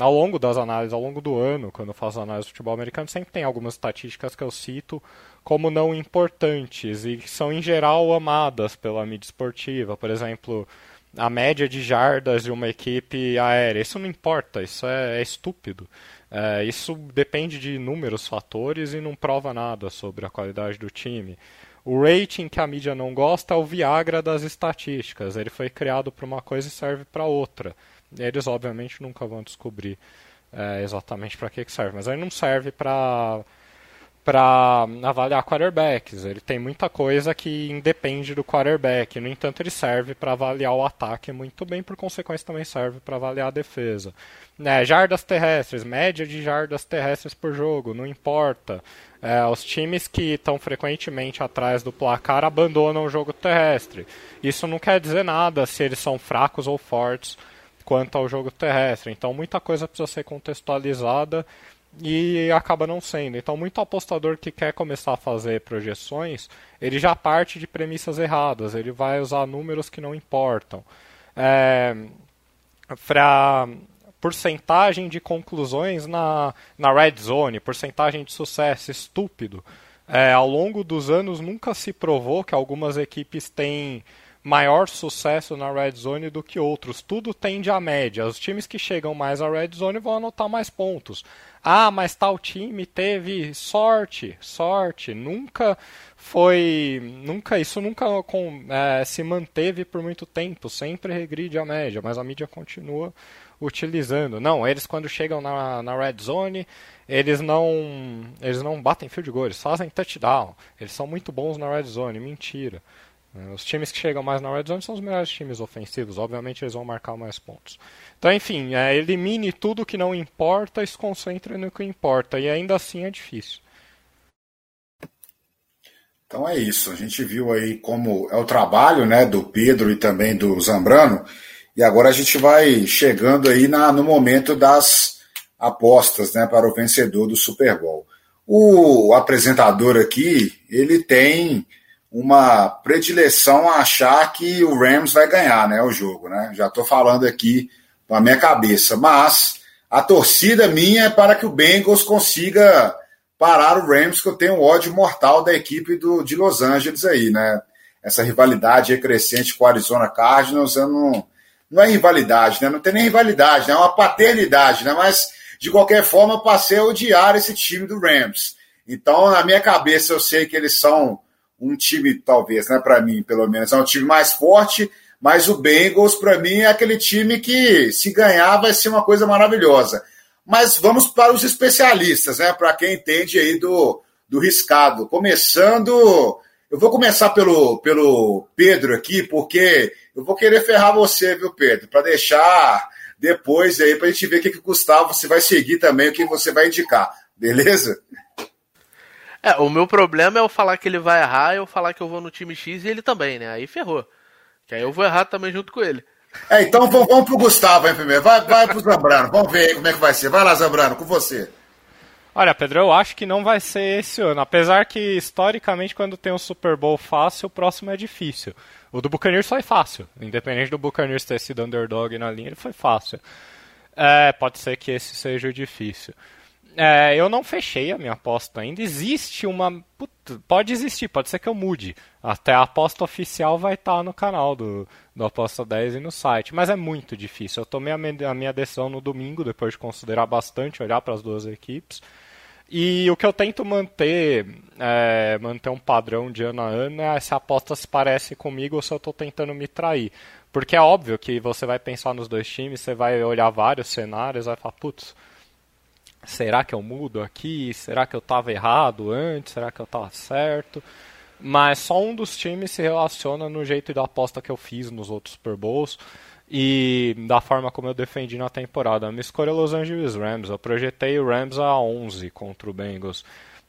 Speaker 2: ao longo das análises, ao longo do ano, quando eu faço análise do futebol americano, sempre tem algumas estatísticas que eu cito como não importantes e que são em geral amadas pela mídia esportiva. Por exemplo, a média de jardas de uma equipe aérea. Isso não importa, isso é, é estúpido. É, isso depende de inúmeros fatores e não prova nada sobre a qualidade do time. O rating que a mídia não gosta é o Viagra das estatísticas. Ele foi criado para uma coisa e serve para outra. Eles, obviamente, nunca vão descobrir é, exatamente para que, que serve. Mas ele não serve para para avaliar quarterbacks. Ele tem muita coisa que independe do quarterback. No entanto, ele serve para avaliar o ataque muito bem, por consequência, também serve para avaliar a defesa. Né, jardas terrestres, média de jardas terrestres por jogo, não importa. É, os times que estão frequentemente atrás do placar abandonam o jogo terrestre. Isso não quer dizer nada se eles são fracos ou fortes quanto ao jogo terrestre. Então, muita coisa precisa ser contextualizada e acaba não sendo. Então, muito apostador que quer começar a fazer projeções, ele já parte de premissas erradas, ele vai usar números que não importam. É, porcentagem de conclusões na, na red zone, porcentagem de sucesso, estúpido. É, ao longo dos anos nunca se provou que algumas equipes têm maior sucesso na red zone do que outros. Tudo tende à média. Os times que chegam mais à red zone vão anotar mais pontos. Ah, mas tal time teve sorte, sorte. Nunca foi, nunca isso nunca com, é, se manteve por muito tempo. Sempre regride a média, mas a mídia continua utilizando. Não, eles quando chegam na, na red zone, eles não eles não batem field goal, eles fazem touchdown. Eles são muito bons na red zone. Mentira. É, os times que chegam mais na red zone são os melhores times ofensivos, obviamente eles vão marcar mais pontos. Então, enfim, é, elimine tudo que não importa e se concentre no que importa, e ainda assim é difícil.
Speaker 1: Então é isso, a gente viu aí como é o trabalho né, do Pedro e também do Zambrano, e agora a gente vai chegando aí na, no momento das apostas né, para o vencedor do Super Bowl. O apresentador aqui, ele tem uma predileção a achar que o Rams vai ganhar, né, o jogo, né? Já estou falando aqui na minha cabeça, mas a torcida minha é para que o Bengals consiga parar o Rams, que eu tenho um ódio mortal da equipe do, de Los Angeles aí, né? Essa rivalidade crescente com o Arizona Cardinals, eu não, não é rivalidade, né? Não tem nem rivalidade, né? É uma paternidade, né? Mas, de qualquer forma, eu passei a odiar esse time do Rams. Então, na minha cabeça, eu sei que eles são um time, talvez, né, para mim, pelo menos, é um time mais forte, mas o Bengals, para mim, é aquele time que, se ganhar, vai ser uma coisa maravilhosa. Mas vamos para os especialistas, né, para quem entende aí do, do riscado. Começando, eu vou começar pelo, pelo Pedro aqui, porque eu vou querer ferrar você, viu, Pedro, para deixar depois aí, para a gente ver o que, que o Gustavo você vai seguir também, o que você vai indicar, beleza?
Speaker 3: É, o meu problema é eu falar que ele vai errar, eu falar que eu vou no time X e ele também, né? Aí ferrou. Que aí eu vou errar também junto com ele.
Speaker 1: É, então vamos, vamos pro Gustavo aí primeiro. Vai, vai pro Zambrano. Vamos ver aí como é que vai ser. Vai lá, Zambrano, com você.
Speaker 2: Olha, Pedro, eu acho que não vai ser esse ano. Apesar que, historicamente, quando tem um Super Bowl fácil, o próximo é difícil. O do Buccaneers foi fácil. Independente do Buccaneers ter sido underdog na linha, ele foi fácil. É, pode ser que esse seja difícil. É, eu não fechei a minha aposta ainda. Existe uma. pode existir, pode ser que eu mude. Até a aposta oficial vai estar tá no canal do, do Aposta 10 e no site. Mas é muito difícil. Eu tomei a minha, a minha decisão no domingo, depois de considerar bastante, olhar para as duas equipes. E o que eu tento manter, é, manter um padrão de ano a ano é se a aposta se parece comigo ou se eu estou tentando me trair. Porque é óbvio que você vai pensar nos dois times, você vai olhar vários cenários, vai falar, putz será que eu mudo aqui? Será que eu estava errado antes? Será que eu estava certo? Mas só um dos times se relaciona no jeito da aposta que eu fiz nos outros Super Bowls e da forma como eu defendi na temporada. A minha escolha é Los Angeles Rams. Eu projetei o Rams a 11 contra o Bengals.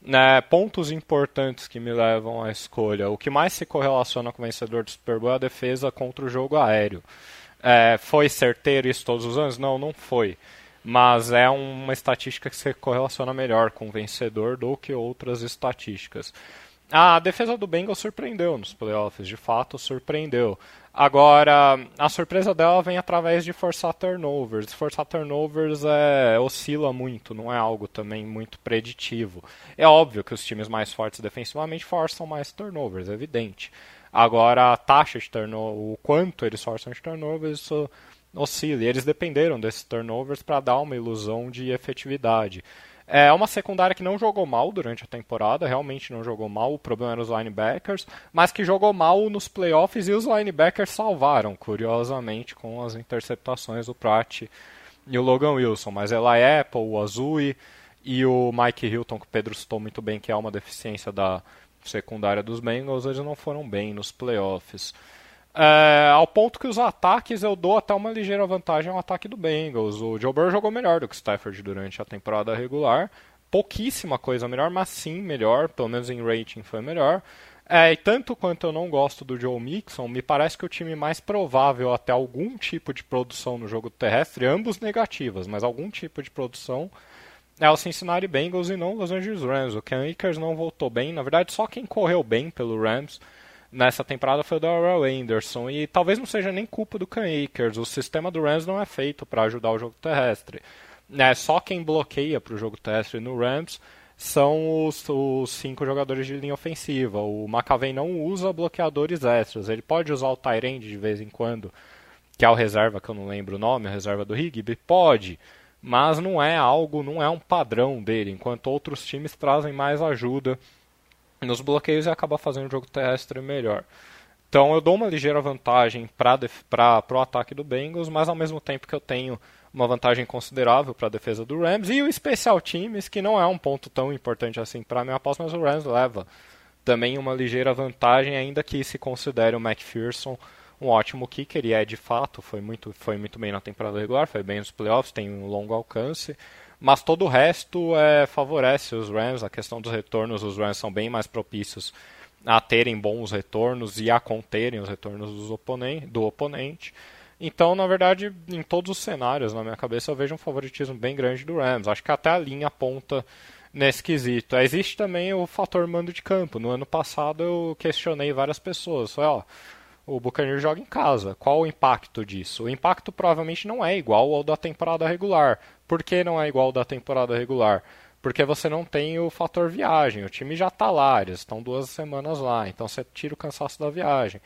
Speaker 2: É, pontos importantes que me levam à escolha. O que mais se correlaciona com o vencedor do Super Bowl é a defesa contra o jogo aéreo. É, foi certeiro isso todos os anos? Não, não foi mas é uma estatística que se correlaciona melhor com o vencedor do que outras estatísticas. A defesa do Bengals surpreendeu nos playoffs, de fato surpreendeu. Agora, a surpresa dela vem através de forçar turnovers. Forçar turnovers é, oscila muito, não é algo também muito preditivo. É óbvio que os times mais fortes defensivamente forçam mais turnovers, é evidente. Agora, a taxa de turnover, o quanto eles forçam de turnovers, isso oscila. E eles dependeram desses turnovers para dar uma ilusão de efetividade. É uma secundária que não jogou mal durante a temporada, realmente não jogou mal, o problema era os linebackers, mas que jogou mal nos playoffs e os linebackers salvaram, curiosamente, com as interceptações do Pratt e o Logan Wilson. Mas Eli Apple, o Azui e o Mike Hilton, que o Pedro citou muito bem, que é uma deficiência da secundária dos Bengals, eles não foram bem nos playoffs. É, ao ponto que os ataques eu dou até uma ligeira vantagem ao ataque do Bengals. O Joe Burrow jogou melhor do que o Stafford durante a temporada regular. Pouquíssima coisa melhor, mas sim melhor, pelo menos em rating foi melhor. É, e tanto quanto eu não gosto do Joe Mixon, me parece que o time mais provável até algum tipo de produção no jogo terrestre, ambos negativas, mas algum tipo de produção, é o Cincinnati Bengals e não os Los Angeles Rams. O Ken Akers não voltou bem, na verdade só quem correu bem pelo Rams nessa temporada foi o Darrell Anderson. E talvez não seja nem culpa do Cam Akers. O sistema do Rams não é feito para ajudar o jogo terrestre. É, só quem bloqueia para o jogo terrestre no Rams são os, os, cinco jogadores de linha ofensiva. O McAvey não usa bloqueadores extras. Ele pode usar o Tyrande de vez em quando, que é o reserva, que eu não lembro o nome, a reserva do Higby. Pode, mas não é algo, não é um padrão dele, enquanto outros times trazem mais ajuda nos bloqueios e acaba fazendo o jogo terrestre melhor. Então eu dou uma ligeira vantagem para o ataque do Bengals, mas ao mesmo tempo que eu tenho uma vantagem considerável para a defesa do Rams e o Special Teams, que não é um ponto tão importante assim para a minha aposta, mas o Rams leva também uma ligeira vantagem, ainda que se considere o McPherson um ótimo kicker, e é de fato, foi muito, foi muito bem na temporada regular, foi bem nos playoffs, tem um longo alcance mas todo o resto é, favorece os Rams. A questão dos retornos, os Rams são bem mais propícios a terem bons retornos e a conterem os retornos dos oponen do oponente. Então, na verdade, em todos os cenários, na minha cabeça, eu vejo um favoritismo bem grande do Rams. Acho que até a linha aponta nesse quesito. Existe também o fator mando de campo. No ano passado eu questionei várias pessoas. Falei, ó, o Buccaneers joga em casa. Qual o impacto disso? O impacto provavelmente não é igual ao da temporada regular. Por que não é igual da temporada regular? Porque você não tem o fator viagem. O time já está lá, eles estão duas semanas lá, então você tira o cansaço da viagem.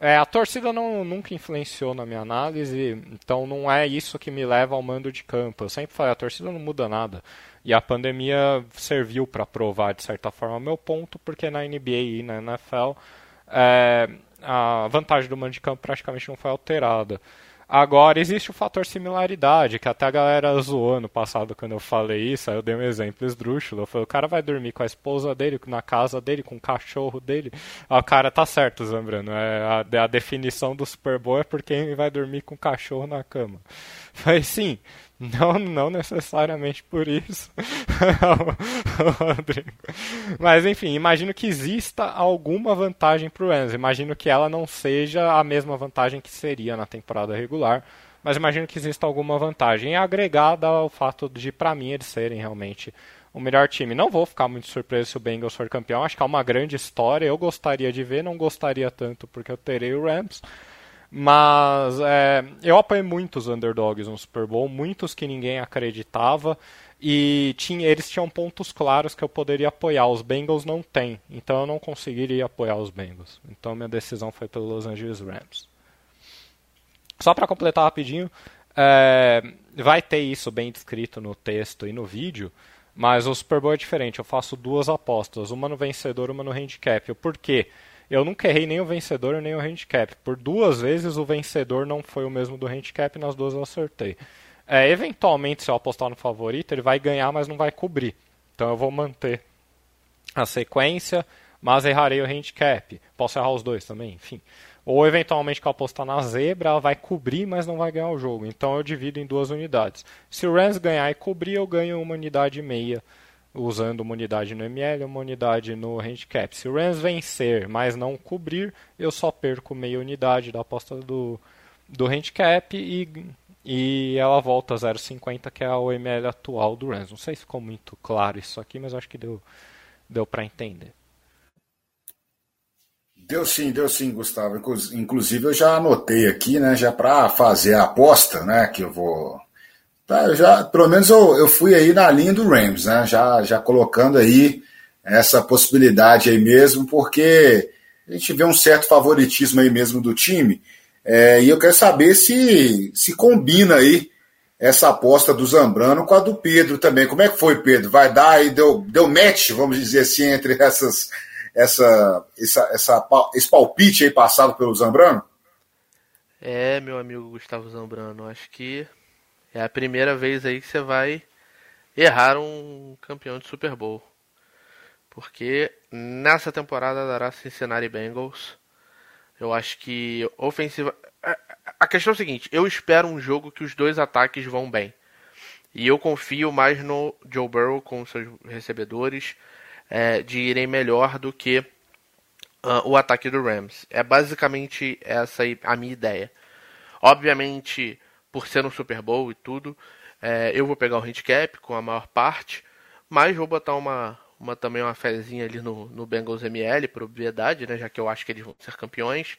Speaker 2: É, a torcida não, nunca influenciou na minha análise, então não é isso que me leva ao mando de campo. Eu sempre falei, a torcida não muda nada. E a pandemia serviu para provar, de certa forma, meu ponto, porque na NBA e na NFL é, a vantagem do mando de campo praticamente não foi alterada. Agora, existe o fator similaridade, que até a galera zoou ano passado quando eu falei isso, aí eu dei um exemplo esdrúxulo. Eu falei, o cara vai dormir com a esposa dele, na casa dele, com o cachorro dele. Ah, o cara tá certo, Zambrano. É, a, a definição do Super Bowl é por quem vai dormir com o cachorro na cama. Falei, sim, não, não necessariamente por isso, Rodrigo. Mas enfim, imagino que exista alguma vantagem para o Rams. Imagino que ela não seja a mesma vantagem que seria na temporada regular, mas imagino que exista alguma vantagem agregada ao fato de, para mim, eles serem realmente o melhor time. Não vou ficar muito surpreso se o Bengals for campeão. Acho que é uma grande história. Eu gostaria de ver, não gostaria tanto porque eu terei o Rams. Mas é, eu apoiei muitos underdogs no Super Bowl, muitos que ninguém acreditava. E tinha, eles tinham pontos claros que eu poderia apoiar. Os Bengals não têm, então eu não conseguiria apoiar os Bengals. Então minha decisão foi pelo Los Angeles Rams. Só para completar rapidinho, é, vai ter isso bem descrito no texto e no vídeo, mas o Super Bowl é diferente. Eu faço duas apostas, uma no vencedor, uma no handicap. Por quê? Eu nunca errei nem o vencedor nem o handicap. Por duas vezes o vencedor não foi o mesmo do handicap nas duas eu acertei. É, eventualmente, se eu apostar no favorito, ele vai ganhar, mas não vai cobrir. Então eu vou manter a sequência, mas errarei o handicap. Posso errar os dois também, enfim. Ou eventualmente que eu apostar na zebra, ela vai cobrir, mas não vai ganhar o jogo. Então eu divido em duas unidades. Se o Rams ganhar e cobrir, eu ganho uma unidade e meia usando uma unidade no ML e uma unidade no handicap. Se o Rams vencer, mas não cobrir, eu só perco meia unidade da aposta do, do handicap e, e ela volta a 0,50, que é a OML atual do Rams. Não sei se ficou muito claro isso aqui, mas acho que deu, deu para entender.
Speaker 1: Deu sim, deu sim, Gustavo. Inclusive eu já anotei aqui, né, já para fazer a aposta, né, que eu vou Tá, já, pelo menos eu, eu fui aí na linha do Rams, né? Já, já colocando aí essa possibilidade aí mesmo, porque a gente vê um certo favoritismo aí mesmo do time. É, e eu quero saber se se combina aí essa aposta do Zambrano com a do Pedro também. Como é que foi, Pedro? Vai dar aí, deu, deu match, vamos dizer assim, entre essas, essa, essa, essa, esse palpite aí passado pelo Zambrano?
Speaker 3: É, meu amigo Gustavo Zambrano, acho que é a primeira vez aí que você vai errar um campeão de Super Bowl. Porque nessa temporada dará Cincinnati Bengals. Eu acho que ofensiva. A questão é a seguinte: eu espero um jogo que os dois ataques vão bem. E eu confio mais no Joe Burrow com seus recebedores é, de irem melhor do que uh, o ataque do Rams. É basicamente essa a minha ideia. Obviamente, por ser um Super Bowl e tudo, é, eu vou pegar o handicap com a maior parte, mas vou botar uma, uma também uma fezinha ali no, no Bengals ML, por obviedade, né, já que eu acho que eles vão ser campeões.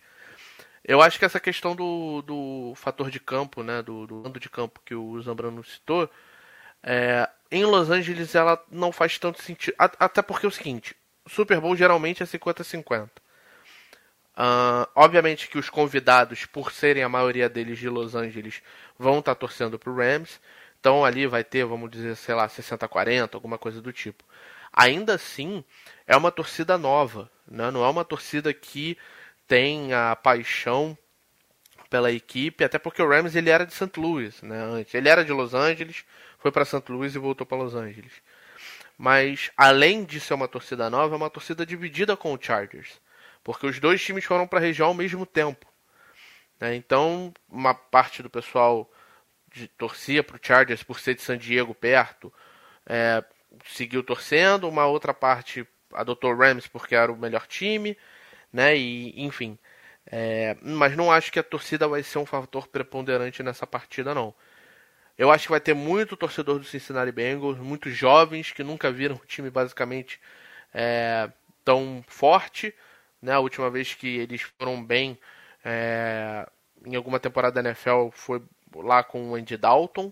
Speaker 3: Eu acho que essa questão do, do fator de campo, né, do, do ando de campo que o Zambrano citou, é, em Los Angeles ela não faz tanto sentido. Até porque é o seguinte, Super Bowl geralmente é 50-50. Uh, obviamente que os convidados, por serem a maioria deles de Los Angeles, vão estar tá torcendo para o Rams. Então ali vai ter, vamos dizer, sei lá, 60-40, alguma coisa do tipo. Ainda assim, é uma torcida nova, né? não é uma torcida que tem a paixão pela equipe, até porque o Rams ele era de St. Louis, né? Antes. Ele era de Los Angeles, foi para St. Louis e voltou para Los Angeles. Mas além de ser uma torcida nova, é uma torcida dividida com o Chargers porque os dois times foram para a região ao mesmo tempo. Né? Então, uma parte do pessoal de, torcia para o Chargers por ser de San Diego perto, é, seguiu torcendo, uma outra parte adotou Rams porque era o melhor time, né? E enfim, é, mas não acho que a torcida vai ser um fator preponderante nessa partida não. Eu acho que vai ter muito torcedor do Cincinnati Bengals, muitos jovens que nunca viram o time basicamente é, tão forte né? A última vez que eles foram bem é, em alguma temporada da NFL foi lá com o Andy Dalton.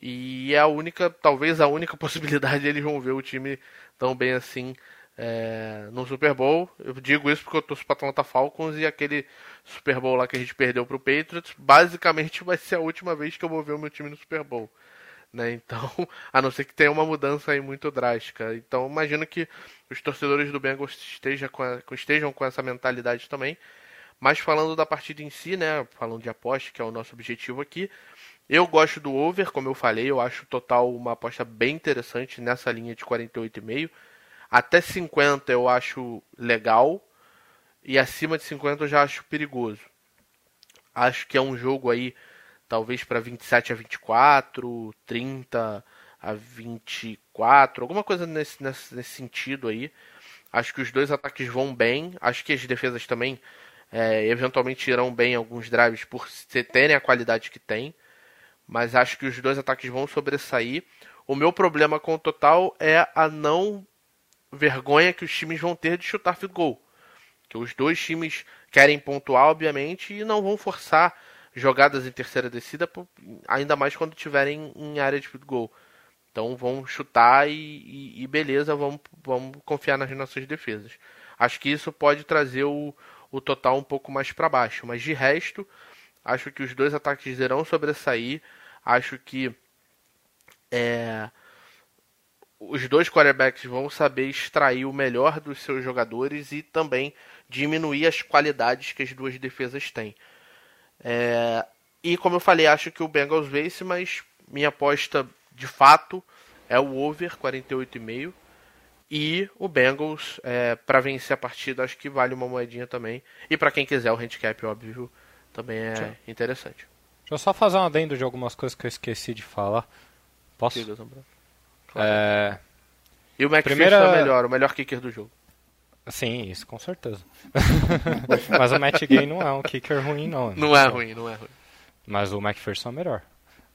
Speaker 3: E é a única, talvez a única possibilidade eles vão ver o time tão bem assim é, no Super Bowl. Eu digo isso porque eu torço para Atlanta Falcons e aquele Super Bowl lá que a gente perdeu para o Patriots, basicamente vai ser a última vez que eu vou ver o meu time no Super Bowl. Né? Então, a não ser que tenha uma mudança aí muito drástica. Então, imagino que os torcedores do Bengals estejam com, a, estejam com essa mentalidade também. Mas falando da partida em si, né, falando de aposta, que é o nosso objetivo aqui, eu gosto do over, como eu falei, eu acho o total uma aposta bem interessante nessa linha de 48,5. Até 50 eu acho legal e acima de 50 eu já acho perigoso. Acho que é um jogo aí talvez para 27 a 24, 30 a 24, alguma coisa nesse, nesse, nesse, sentido aí. Acho que os dois ataques vão bem, acho que as defesas também é, eventualmente irão bem alguns drives por terem a qualidade que tem, mas acho que os dois ataques vão sobressair. O meu problema com o total é a não vergonha que os times vão ter de chutar field goal. Que os dois times querem pontuar, obviamente, e não vão forçar jogadas em terceira descida, ainda mais quando tiverem em área de goal. Então vão chutar e, e, e, beleza, vamos, vamos confiar nas nossas defesas. Acho que isso pode trazer o, o total um pouco mais para baixo, mas de resto, acho que os dois ataques irão sobressair. Acho que é, os dois quarterbacks vão saber extrair o melhor dos seus jogadores e também diminuir as qualidades que as duas defesas têm. É, e como eu falei, acho que o Bengals vence, mas minha aposta de fato é o over 48,5 e o Bengals é, para vencer a partida acho que vale uma moedinha também. E para quem quiser o handicap, óbvio, também é Sim. interessante.
Speaker 2: Deixa eu só fazer um adendo de algumas coisas que eu esqueci de falar. Posso? Claro. É...
Speaker 3: E o McPherson Primeira... é melhor, o melhor kicker do jogo.
Speaker 2: Sim, isso com certeza. Mas o Matt Gay não é um kicker ruim, não.
Speaker 3: Não é ruim, não é ruim.
Speaker 2: Mas o McPherson é melhor.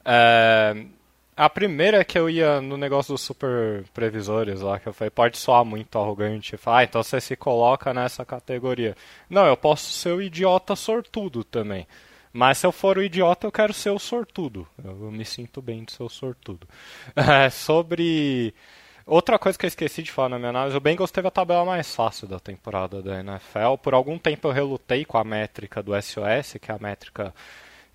Speaker 2: É... A primeira que eu ia no negócio dos super previsores lá, que eu falei, pode soar muito arrogante. Falar, ah, então você se coloca nessa categoria. Não, eu posso ser o idiota sortudo também. Mas se eu for o idiota, eu quero ser o sortudo. Eu, eu me sinto bem de ser o sortudo. É, sobre Outra coisa que eu esqueci de falar na minha análise, o Bengals teve a tabela mais fácil da temporada da NFL. Por algum tempo eu relutei com a métrica do SOS, que é a métrica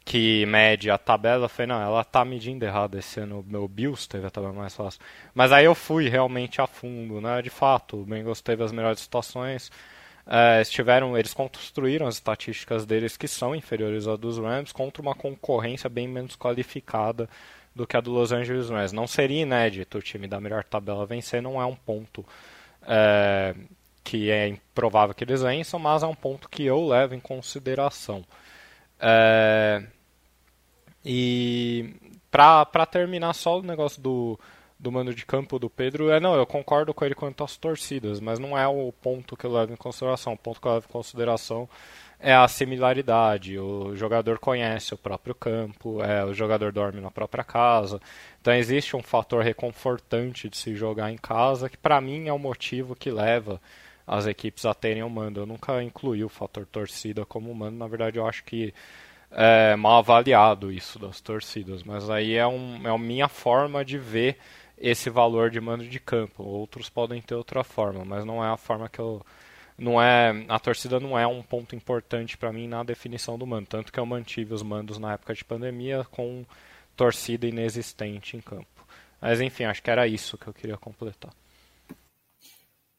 Speaker 2: que mede a tabela. Falei, não, ela tá medindo errado esse ano. Meu Bills teve a tabela mais fácil. Mas aí eu fui realmente a fundo, né? De fato, o Bengals teve as melhores situações. É, estiveram, eles construíram as estatísticas deles que são inferiores à dos Rams contra uma concorrência bem menos qualificada do que a do Los Angeles Rams. Não seria inédito o time da melhor tabela vencer, não é um ponto é, que é improvável que eles vençam, mas é um ponto que eu levo em consideração. É, e para terminar só o negócio do, do mando de campo do Pedro, é não, eu concordo com ele quanto às torcidas, mas não é o ponto que eu levo em consideração. O ponto que eu levo em consideração é a similaridade. O jogador conhece o próprio campo, é, o jogador dorme na própria casa. Então existe um fator reconfortante de se jogar em casa, que para mim é o motivo que leva as equipes a terem o mando. Eu nunca incluí o fator torcida como mando, na verdade eu acho que é mal avaliado isso das torcidas, mas aí é, um, é a minha forma de ver esse valor de mando de campo. Outros podem ter outra forma, mas não é a forma que eu não é a torcida não é um ponto importante para mim na definição do mando, tanto que eu mantive os mandos na época de pandemia com torcida inexistente em campo. Mas enfim, acho que era isso que eu queria completar.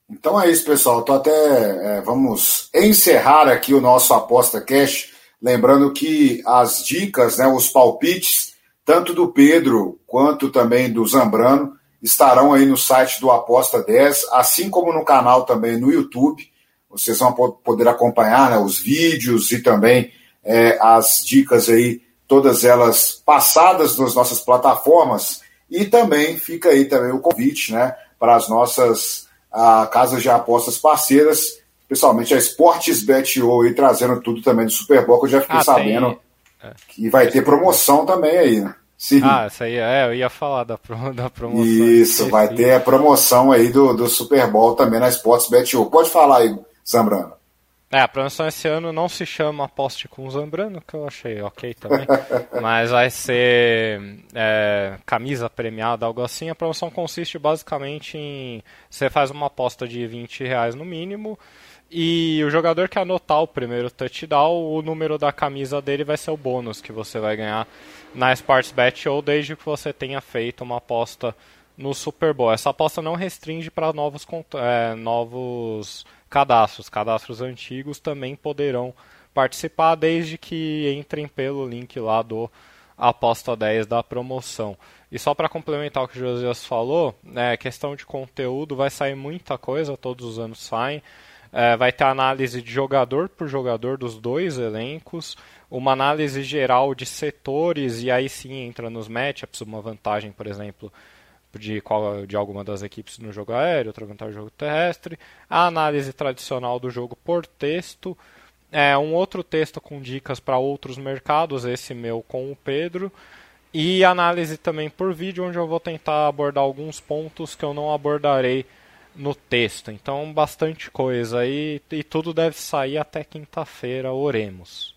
Speaker 1: Então é isso, pessoal. Tô até é, vamos encerrar aqui o nosso aposta cash, lembrando que as dicas, né, os palpites, tanto do Pedro quanto também do Zambrano, estarão aí no site do Aposta 10, assim como no canal também no YouTube. Vocês vão poder acompanhar né, os vídeos e também é, as dicas aí, todas elas passadas nas nossas plataformas. E também fica aí também o convite né, para as nossas a, casas de apostas parceiras, principalmente a Esportes Bet.io aí trazendo tudo também do Super Bowl, que eu já fiquei ah, sabendo tem... É. que vai ter promoção também aí, né?
Speaker 2: Sim. Ah, isso aí, é, eu ia falar da, da promoção.
Speaker 1: Isso, vai ter a promoção aí do, do Super Bowl também na Sports Bet.io. Pode falar aí, Zambrano.
Speaker 2: É, a promoção esse ano não se chama Aposte com Zambrano, que eu achei ok também. mas vai ser é, camisa premiada, algo assim. A promoção consiste basicamente em. Você faz uma aposta de 20 reais no mínimo. E o jogador que anotar o primeiro touchdown, o número da camisa dele vai ser o bônus que você vai ganhar na Sportsbet ou desde que você tenha feito uma aposta no Super Bowl. Essa aposta não restringe para novos, é, novos cadastros. Cadastros antigos também poderão participar desde que entrem pelo link lá do aposta 10 da promoção. E só para complementar o que o Josias falou, é, questão de conteúdo, vai sair muita coisa, todos os anos saem. É, vai ter análise de jogador por jogador dos dois elencos, uma análise geral de setores, e aí sim entra nos matchups, uma vantagem, por exemplo, de, qual, de alguma das equipes no jogo aéreo, outra vantagem no jogo terrestre, a análise tradicional do jogo por texto, é, um outro texto com dicas para outros mercados, esse meu com o Pedro, e análise também por vídeo, onde eu vou tentar abordar alguns pontos que eu não abordarei no texto. Então, bastante coisa. E, e tudo deve sair até quinta-feira, oremos.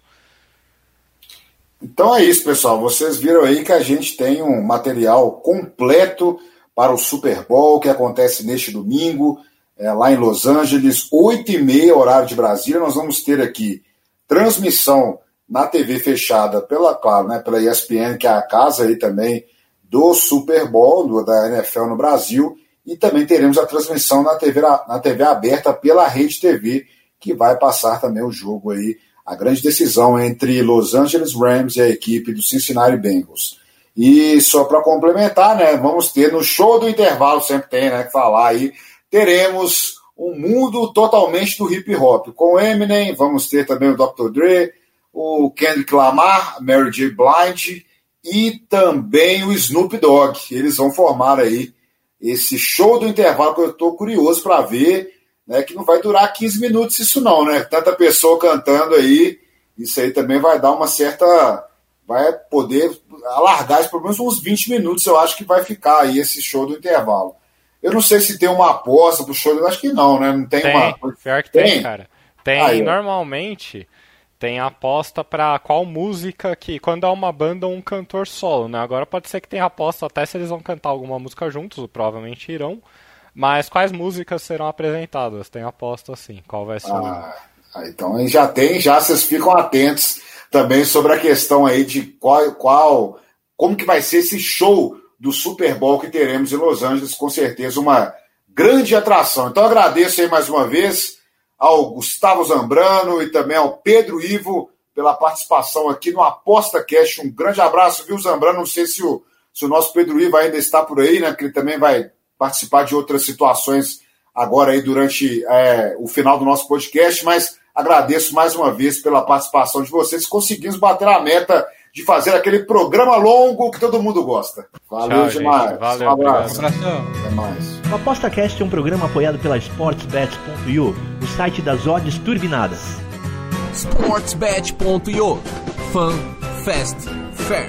Speaker 1: Então é isso, pessoal. Vocês viram aí que a gente tem um material completo para o Super Bowl que acontece neste domingo, é, lá em Los Angeles, 8 e meia, horário de Brasília. Nós vamos ter aqui transmissão na TV fechada pela, claro, né, pela ESPN, que é a casa aí também do Super Bowl, do, da NFL no Brasil, e também teremos a transmissão na TV, na TV aberta pela Rede TV, que vai passar também o jogo aí a grande decisão entre Los Angeles Rams e a equipe do Cincinnati Bengals. E só para complementar, né, vamos ter no show do intervalo, sempre tem, né, que falar aí, teremos um mundo totalmente do hip hop, com Eminem, vamos ter também o Dr. Dre, o Kendrick Lamar, Mary J. Blige e também o Snoop Dogg. Eles vão formar aí esse show do intervalo que eu estou curioso para ver né, que não vai durar 15 minutos isso não, né? Tanta pessoa cantando aí, isso aí também vai dar uma certa. vai poder alargar pelo menos uns 20 minutos, eu acho que vai ficar aí esse show do intervalo. Eu não sei se tem uma aposta pro show, eu acho que não, né? Não tem,
Speaker 2: tem
Speaker 1: uma.
Speaker 2: Pior que tem, tem cara. Tem, aí, normalmente tem aposta para qual música que quando é uma banda ou um cantor solo, né? Agora pode ser que tenha aposta até se eles vão cantar alguma música juntos, provavelmente irão. Mas quais músicas serão apresentadas? Tem aposta assim. Qual vai ser?
Speaker 1: Ah, então já tem, já vocês ficam atentos também sobre a questão aí de qual, qual, como que vai ser esse show do Super Bowl que teremos em Los Angeles, com certeza uma grande atração. Então agradeço aí mais uma vez ao Gustavo Zambrano e também ao Pedro Ivo pela participação aqui no Aposta Cash. Um grande abraço, viu, Zambrano? Não sei se o, se o nosso Pedro Ivo ainda está por aí, né? Que ele também vai participar de outras situações agora aí durante é, o final do nosso podcast, mas agradeço mais uma vez pela participação de vocês. Conseguimos bater a meta de fazer aquele programa longo que todo mundo gosta. Valeu Tchau, demais. Gente.
Speaker 2: Valeu, um abraço.
Speaker 1: Até mais.
Speaker 4: O ApostaCast é um programa apoiado pela SportsBet.io, o site das odds turbinadas.
Speaker 5: SportsBet.io Fun, Fast, Fair.